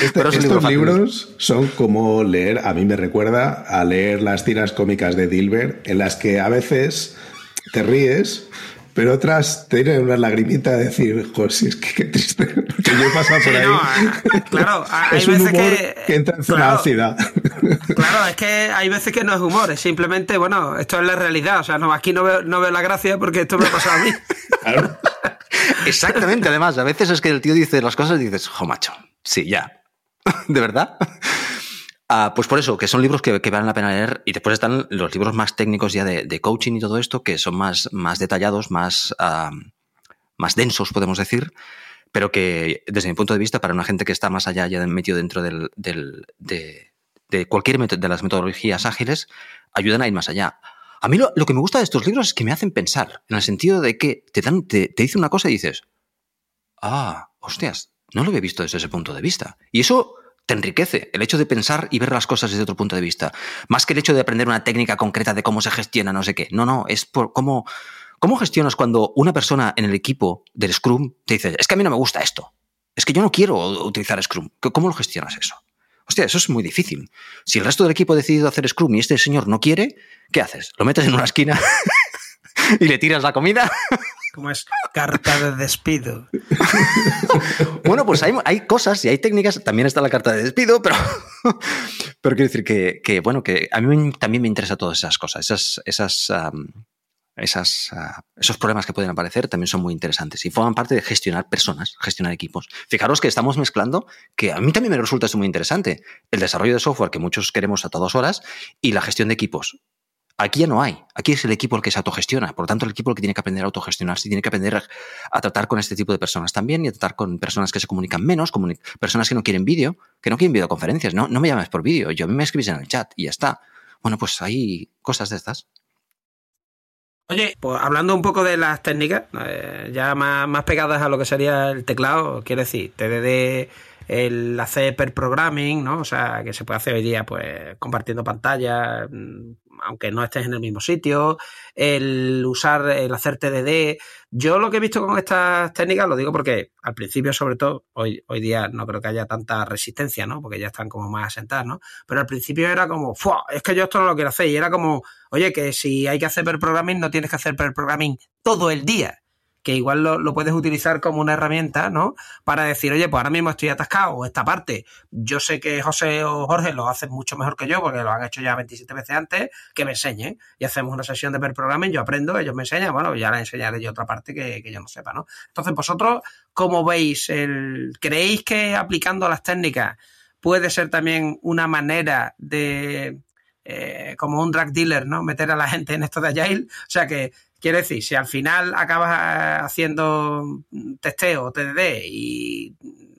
[SPEAKER 2] Este, estos libros son como leer, a mí me recuerda a leer las tiras cómicas de Dilbert, en las que a veces te ríes, pero otras te tienen una lagrimita de decir, José, es que qué triste, <laughs> que yo he pasado por ahí.
[SPEAKER 1] Eh, claro, hay
[SPEAKER 2] es veces que, que, entra en zona ácida. <laughs>
[SPEAKER 1] Claro, es que hay veces que no es humor, es simplemente, bueno, esto es la realidad. O sea, no, aquí no veo, no veo la gracia porque esto me ha pasado a mí. <laughs>
[SPEAKER 3] Exactamente, además, a veces es que el tío dice las cosas y dices, jo, macho, sí, ya, <laughs> ¿De verdad? Ah, pues por eso, que son libros que, valen la pena leer. Y después están los libros más técnicos ya de, coaching y todo esto, que son más, más detallados, más, más densos, podemos decir, pero que desde mi punto de vista, para una gente que está más allá, ya metido dentro del, de, cualquier de las metodologías ágiles, ayudan a ir más allá. A mí lo, que me gusta de estos libros es que me hacen pensar, en el sentido de que te, dan, te, te dice una cosa y dices, ah, hostias, no lo había visto desde ese punto de vista. Y eso te enriquece, el hecho de pensar y ver las cosas desde otro punto de vista. Más que el hecho de aprender una técnica concreta de cómo se gestiona, no sé qué. No, no, es por cómo, cómo gestionas cuando una persona en el equipo del Scrum te dice, es que a mí no me gusta esto. Es que yo no quiero utilizar Scrum. ¿Cómo lo gestionas eso? Hostia, eso es muy difícil. Si el resto del equipo ha decidido hacer Scrum y este señor no quiere, ¿qué haces? ¿Lo metes en una esquina <laughs> y le tiras la comida? <laughs>
[SPEAKER 1] ¿Cómo es? Carta de despido. <laughs>
[SPEAKER 3] bueno, pues hay, cosas y hay técnicas. También está la carta de despido, pero, <laughs> pero quiero decir que, bueno, que a mí también me interesa todas esas cosas. Esas, esas, esas ah, esos problemas que pueden aparecer también son muy interesantes y forman parte de gestionar personas, gestionar equipos. Fijaros que estamos mezclando, que a mí también me resulta esto muy interesante, el desarrollo de software que muchos queremos a todas horas y la gestión de equipos. Aquí ya no hay. Aquí es el equipo el que se autogestiona. Por lo tanto, el equipo el que tiene que aprender a autogestionarse, tiene que aprender a tratar con este tipo de personas también y a tratar con personas que se comunican menos, personas que no quieren vídeo, que no quieren videoconferencias. No, no me llames por vídeo. Yo me escribís en el chat y ya está. Bueno, pues hay cosas de estas.
[SPEAKER 1] Oye, pues hablando un poco de las técnicas, eh, ya más, más pegadas a lo que sería el teclado, quiero decir, TDD, el hacer per programming, ¿no? O sea, que se puede hacer hoy día, pues, compartiendo pantalla, mm, aunque no estés en el mismo sitio, el usar, el hacer TDD. Yo lo que he visto con estas técnicas, lo digo porque al principio, sobre todo, hoy, hoy día no creo que haya tanta resistencia, ¿no? Porque ya están como más asentadas, ¿no? Pero al principio era como, ¡fua! Es que yo esto no lo quiero hacer. Y era como, oye, que si hay que hacer per programming, no tienes que hacer per programming todo el día que igual lo, puedes utilizar como una herramienta, ¿no? Para decir, oye, pues ahora mismo estoy atascado, esta parte, yo sé que José o Jorge lo hacen mucho mejor que yo, porque lo han hecho ya 27 veces antes, que me enseñen. Y hacemos una sesión de per programming, yo aprendo, ellos me enseñan, bueno, ya les enseñaré yo otra parte que, yo no sepa, ¿no? Entonces, vosotros, ¿cómo veis el. ¿Creéis que aplicando las técnicas puede ser también una manera de. Eh, como un drug dealer, ¿no? Meter a la gente en esto de Agile. O sea que Quiero decir, si al final acabas eh, haciendo testeo, o TDD y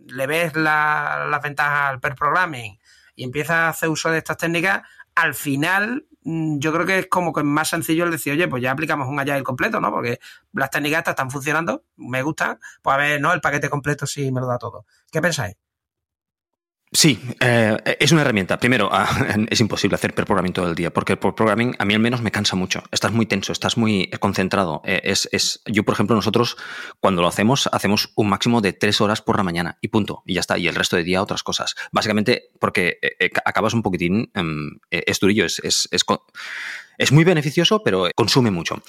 [SPEAKER 1] le ves las la ventajas al per programming y empiezas a hacer uso de estas técnicas, al final mm, yo creo que es como que es más sencillo el decir, oye, pues ya aplicamos un Agile completo, ¿no? Porque las técnicas estas están funcionando, me gustan, pues a ver, ¿no? El paquete completo sí me lo da todo. ¿Qué pensáis?
[SPEAKER 3] Sí, eh, es una herramienta. Primero, ah, <laughs> es imposible hacer programming todo el día, porque el programming a mí al menos me cansa mucho. Estás muy tenso, estás muy concentrado. Eh, es, es, yo, por ejemplo, nosotros cuando lo hacemos, hacemos un máximo de tres horas por la mañana y punto. Y ya está. Y el resto de día otras cosas. Básicamente porque eh, acabas un poquitín, em, es durillo, es, es, es, muy beneficioso, pero consume mucho.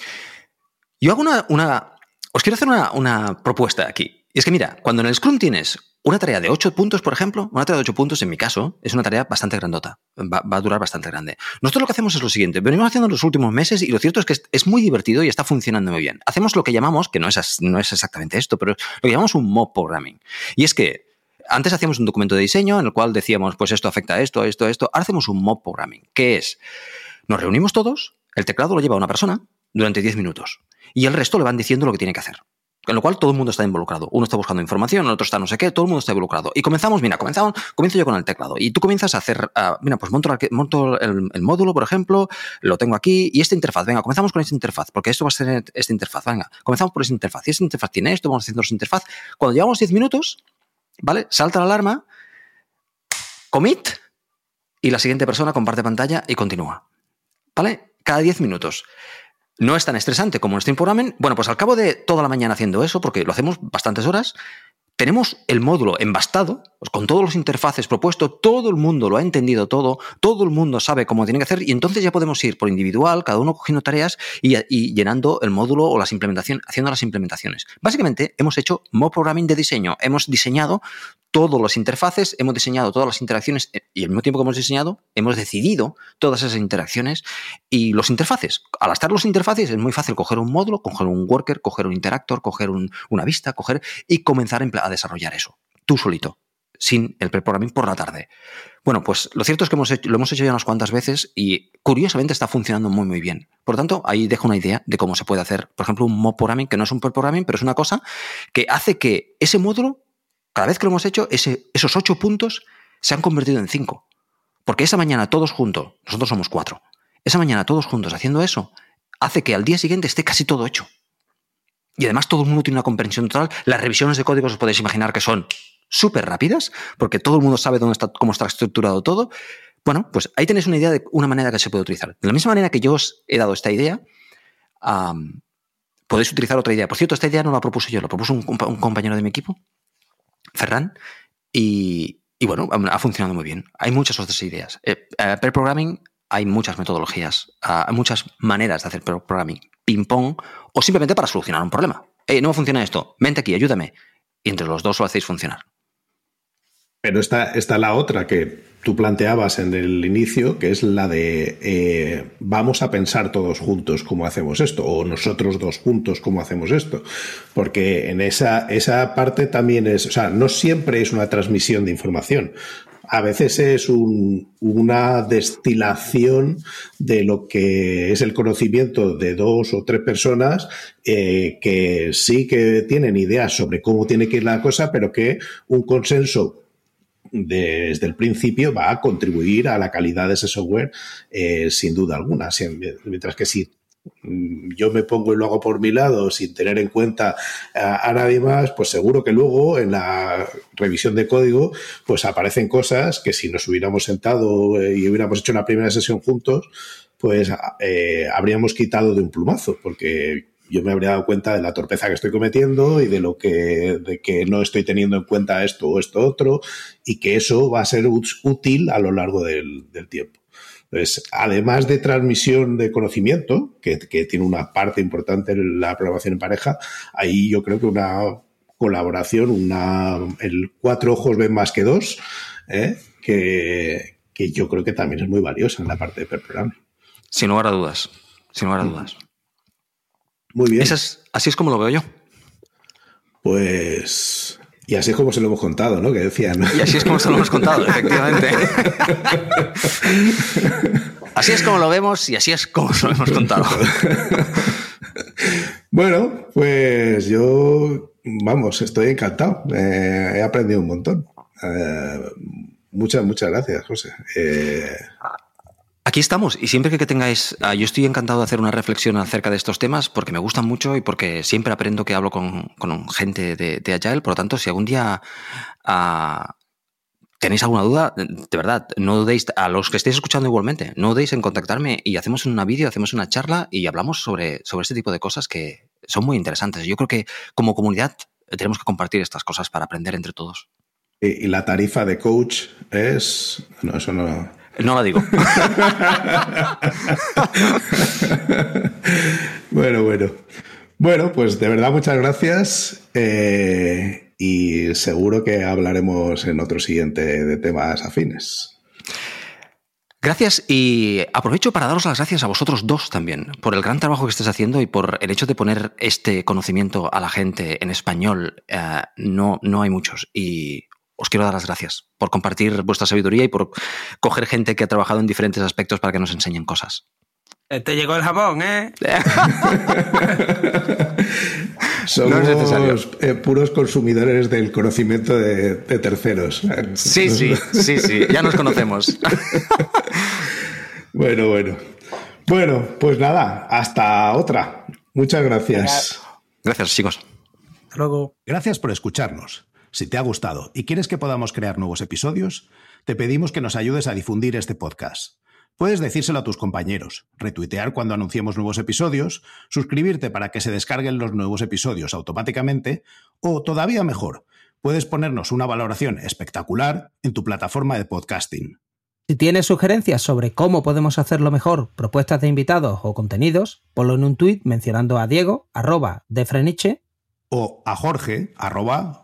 [SPEAKER 3] Yo hago una, una os quiero hacer una, una propuesta aquí. Y es que mira, cuando en el Scrum tienes una tarea de 8 puntos, por ejemplo, una tarea de 8 puntos, en mi caso, es una tarea bastante grandota. Va, a durar bastante grande. Nosotros lo que hacemos es lo siguiente. Venimos haciendo en los últimos meses y lo cierto es que es, muy divertido y está funcionando muy bien. Hacemos lo que llamamos, que no es, no es exactamente esto, pero lo que llamamos un mob programming. Y es que antes hacíamos un documento de diseño en el cual decíamos, pues esto afecta a esto, a esto, a esto. Ahora hacemos un mob programming, que es, nos reunimos todos, el teclado lo lleva una persona durante 10 minutos y el resto le van diciendo lo que tiene que hacer. Con lo cual todo el mundo está involucrado. Uno está buscando información, el otro está no sé qué, todo el mundo está involucrado. Y comenzamos, mira, comenzamos, comienzo yo con el teclado. Y tú comienzas a hacer, mira, pues monto, monto el, módulo, por ejemplo, lo tengo aquí, y esta interfaz, venga, comenzamos con esta interfaz, porque esto va a ser esta interfaz, venga, comenzamos por esta interfaz. Y esta interfaz tiene esto, vamos haciendo esta interfaz. Cuando llevamos 10 minutos, ¿vale? Salta la alarma, commit, y la siguiente persona comparte pantalla y continúa. ¿Vale? Cada 10 minutos no es tan estresante como en Programming. Bueno, pues al cabo de toda la mañana haciendo eso, porque lo hacemos bastantes horas, tenemos el módulo embastado, pues con todos los interfaces propuestos, todo el mundo lo ha entendido todo, todo el mundo sabe cómo tiene que hacer y entonces ya podemos ir por individual, cada uno cogiendo tareas y, llenando el módulo o las implementaciones, haciendo las implementaciones. Básicamente hemos hecho mob programming de diseño, hemos diseñado todas las interfaces, hemos diseñado todas las interacciones eh, y al mismo tiempo que hemos diseñado, hemos decidido todas esas interacciones y los interfaces. Al estar los interfaces es muy fácil coger un módulo, coger un worker, coger un interactor, coger una vista, coger y comenzar a desarrollar eso, tú solito, sin el preprogramming por la tarde. Bueno, pues lo cierto es que hemos lo hemos hecho ya unas cuantas veces y curiosamente está funcionando muy muy bien. Por lo tanto, ahí dejo una idea de cómo se puede hacer, por ejemplo, un mob programming que no es un preprogramming, pero es una cosa que hace que ese módulo cada vez que lo hemos hecho, esos ocho puntos se han convertido en cinco. Porque esa mañana todos juntos, nosotros somos cuatro, esa mañana todos juntos haciendo eso, hace que al día siguiente esté casi todo hecho. Y además todo el mundo tiene una comprensión total. Las revisiones de códigos os podéis imaginar que son súper rápidas, porque todo el mundo sabe cómo está estructurado todo. Bueno, pues ahí tenéis una idea de una manera que se puede utilizar. De la misma manera que yo os he dado esta idea, podéis utilizar otra idea. Por cierto, esta idea no la propuse yo, la propuso un compañero de mi equipo, Ferran, y, bueno, ha funcionado muy bien. Hay muchas otras ideas. Eh, eh per programming hay muchas metodologías, ah, hay muchas maneras de hacer programming. Ping-pong o simplemente para solucionar un problema. no me funciona esto, vente aquí, ayúdame. Y entre los dos lo hacéis funcionar.
[SPEAKER 2] Pero está, está la otra que tú planteabas en el inicio, que es la de eh, vamos a pensar todos juntos cómo hacemos esto, o nosotros dos juntos cómo hacemos esto. Porque en esa, esa parte también es, o sea, no siempre es una transmisión de información. A veces es una destilación de lo que es el conocimiento de dos o tres personas eh, que sí que tienen ideas sobre cómo tiene que ir la cosa, pero que un consenso desde el principio va a contribuir a la calidad de ese software eh, sin duda alguna. Mientras que si mm, yo me pongo y lo hago por mi lado sin tener en cuenta a, nadie más, pues seguro que luego en la revisión de código pues aparecen cosas que si nos hubiéramos sentado eh, y hubiéramos hecho una primera sesión juntos, pues eh, habríamos quitado de un plumazo, porque yo me habría dado cuenta de la torpeza que estoy cometiendo y de lo que, de que no estoy teniendo en cuenta esto o esto otro, y que eso va a ser útil a lo largo del, tiempo. Entonces, además de transmisión de conocimiento, que, tiene una parte importante en la programación en pareja, ahí yo creo que una colaboración, una, el cuatro ojos ven más que dos, ¿eh? que, que, yo creo que también es muy valiosa en la parte de per
[SPEAKER 3] Sin lugar a dudas, sin lugar a dudas.
[SPEAKER 2] Muy bien.
[SPEAKER 3] así es como lo veo yo.
[SPEAKER 2] Pues. Y así es como se lo hemos contado, ¿no? Que decían.
[SPEAKER 3] Y así es como se lo hemos contado, <laughs> efectivamente. así es como lo vemos y así es como se lo hemos contado. <laughs>
[SPEAKER 2] bueno, pues yo, vamos, estoy encantado. he aprendido un montón. Eh, muchas, muchas gracias, José. Eh,
[SPEAKER 3] Aquí estamos y siempre que tengáis, ah, yo estoy encantado de hacer una reflexión acerca de estos temas porque me gustan mucho y porque siempre aprendo que hablo con, gente de, de, Agile, por lo tanto, si algún día ah, tenéis alguna duda, de verdad, no dudéis, a los que estéis escuchando igualmente, no dudéis en contactarme y hacemos una vídeo, hacemos una charla y hablamos sobre, sobre este tipo de cosas que son muy interesantes. Yo creo que como comunidad tenemos que compartir estas cosas para aprender entre todos.
[SPEAKER 2] Y, la tarifa de coach es, no, eso no
[SPEAKER 3] no la digo. <laughs>
[SPEAKER 2] bueno, bueno. Bueno, pues de verdad muchas gracias eh, y seguro que hablaremos en otro siguiente de temas afines.
[SPEAKER 3] Gracias y aprovecho para daros las gracias a vosotros dos también por el gran trabajo que estáis haciendo y por el hecho de poner este conocimiento a la gente en español. Eh, no, no hay muchos y os quiero dar las gracias por compartir vuestra sabiduría y por coger gente que ha trabajado en diferentes aspectos para que nos enseñen cosas.
[SPEAKER 1] Eh, te llegó el jabón, ¿eh? <laughs>
[SPEAKER 2] Somos eh, puros consumidores del conocimiento de, terceros.
[SPEAKER 3] Sí, <laughs> sí, sí, sí, ya nos conocemos. <laughs>
[SPEAKER 2] bueno, bueno. Bueno, pues nada, hasta otra. Muchas gracias.
[SPEAKER 3] Gracias, chicos.
[SPEAKER 1] Hasta luego.
[SPEAKER 2] Gracias por escucharnos. Si te ha gustado y quieres que podamos crear nuevos episodios, te pedimos que nos ayudes a difundir este podcast. Puedes decírselo a tus compañeros, retuitear cuando anunciemos nuevos episodios, suscribirte para que se descarguen los nuevos episodios automáticamente o, todavía mejor, puedes ponernos una valoración espectacular en tu plataforma de podcasting.
[SPEAKER 1] Si tienes sugerencias sobre cómo podemos hacerlo mejor, propuestas de invitados o contenidos, ponlo en un tuit mencionando a Diego, arroba de Freniche,
[SPEAKER 2] o a Jorge, arroba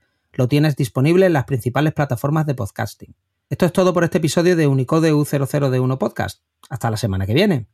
[SPEAKER 1] lo tienes disponible en las principales plataformas de podcasting. Esto es todo por este episodio de Unicode U00D1 Podcast. Hasta la semana que viene.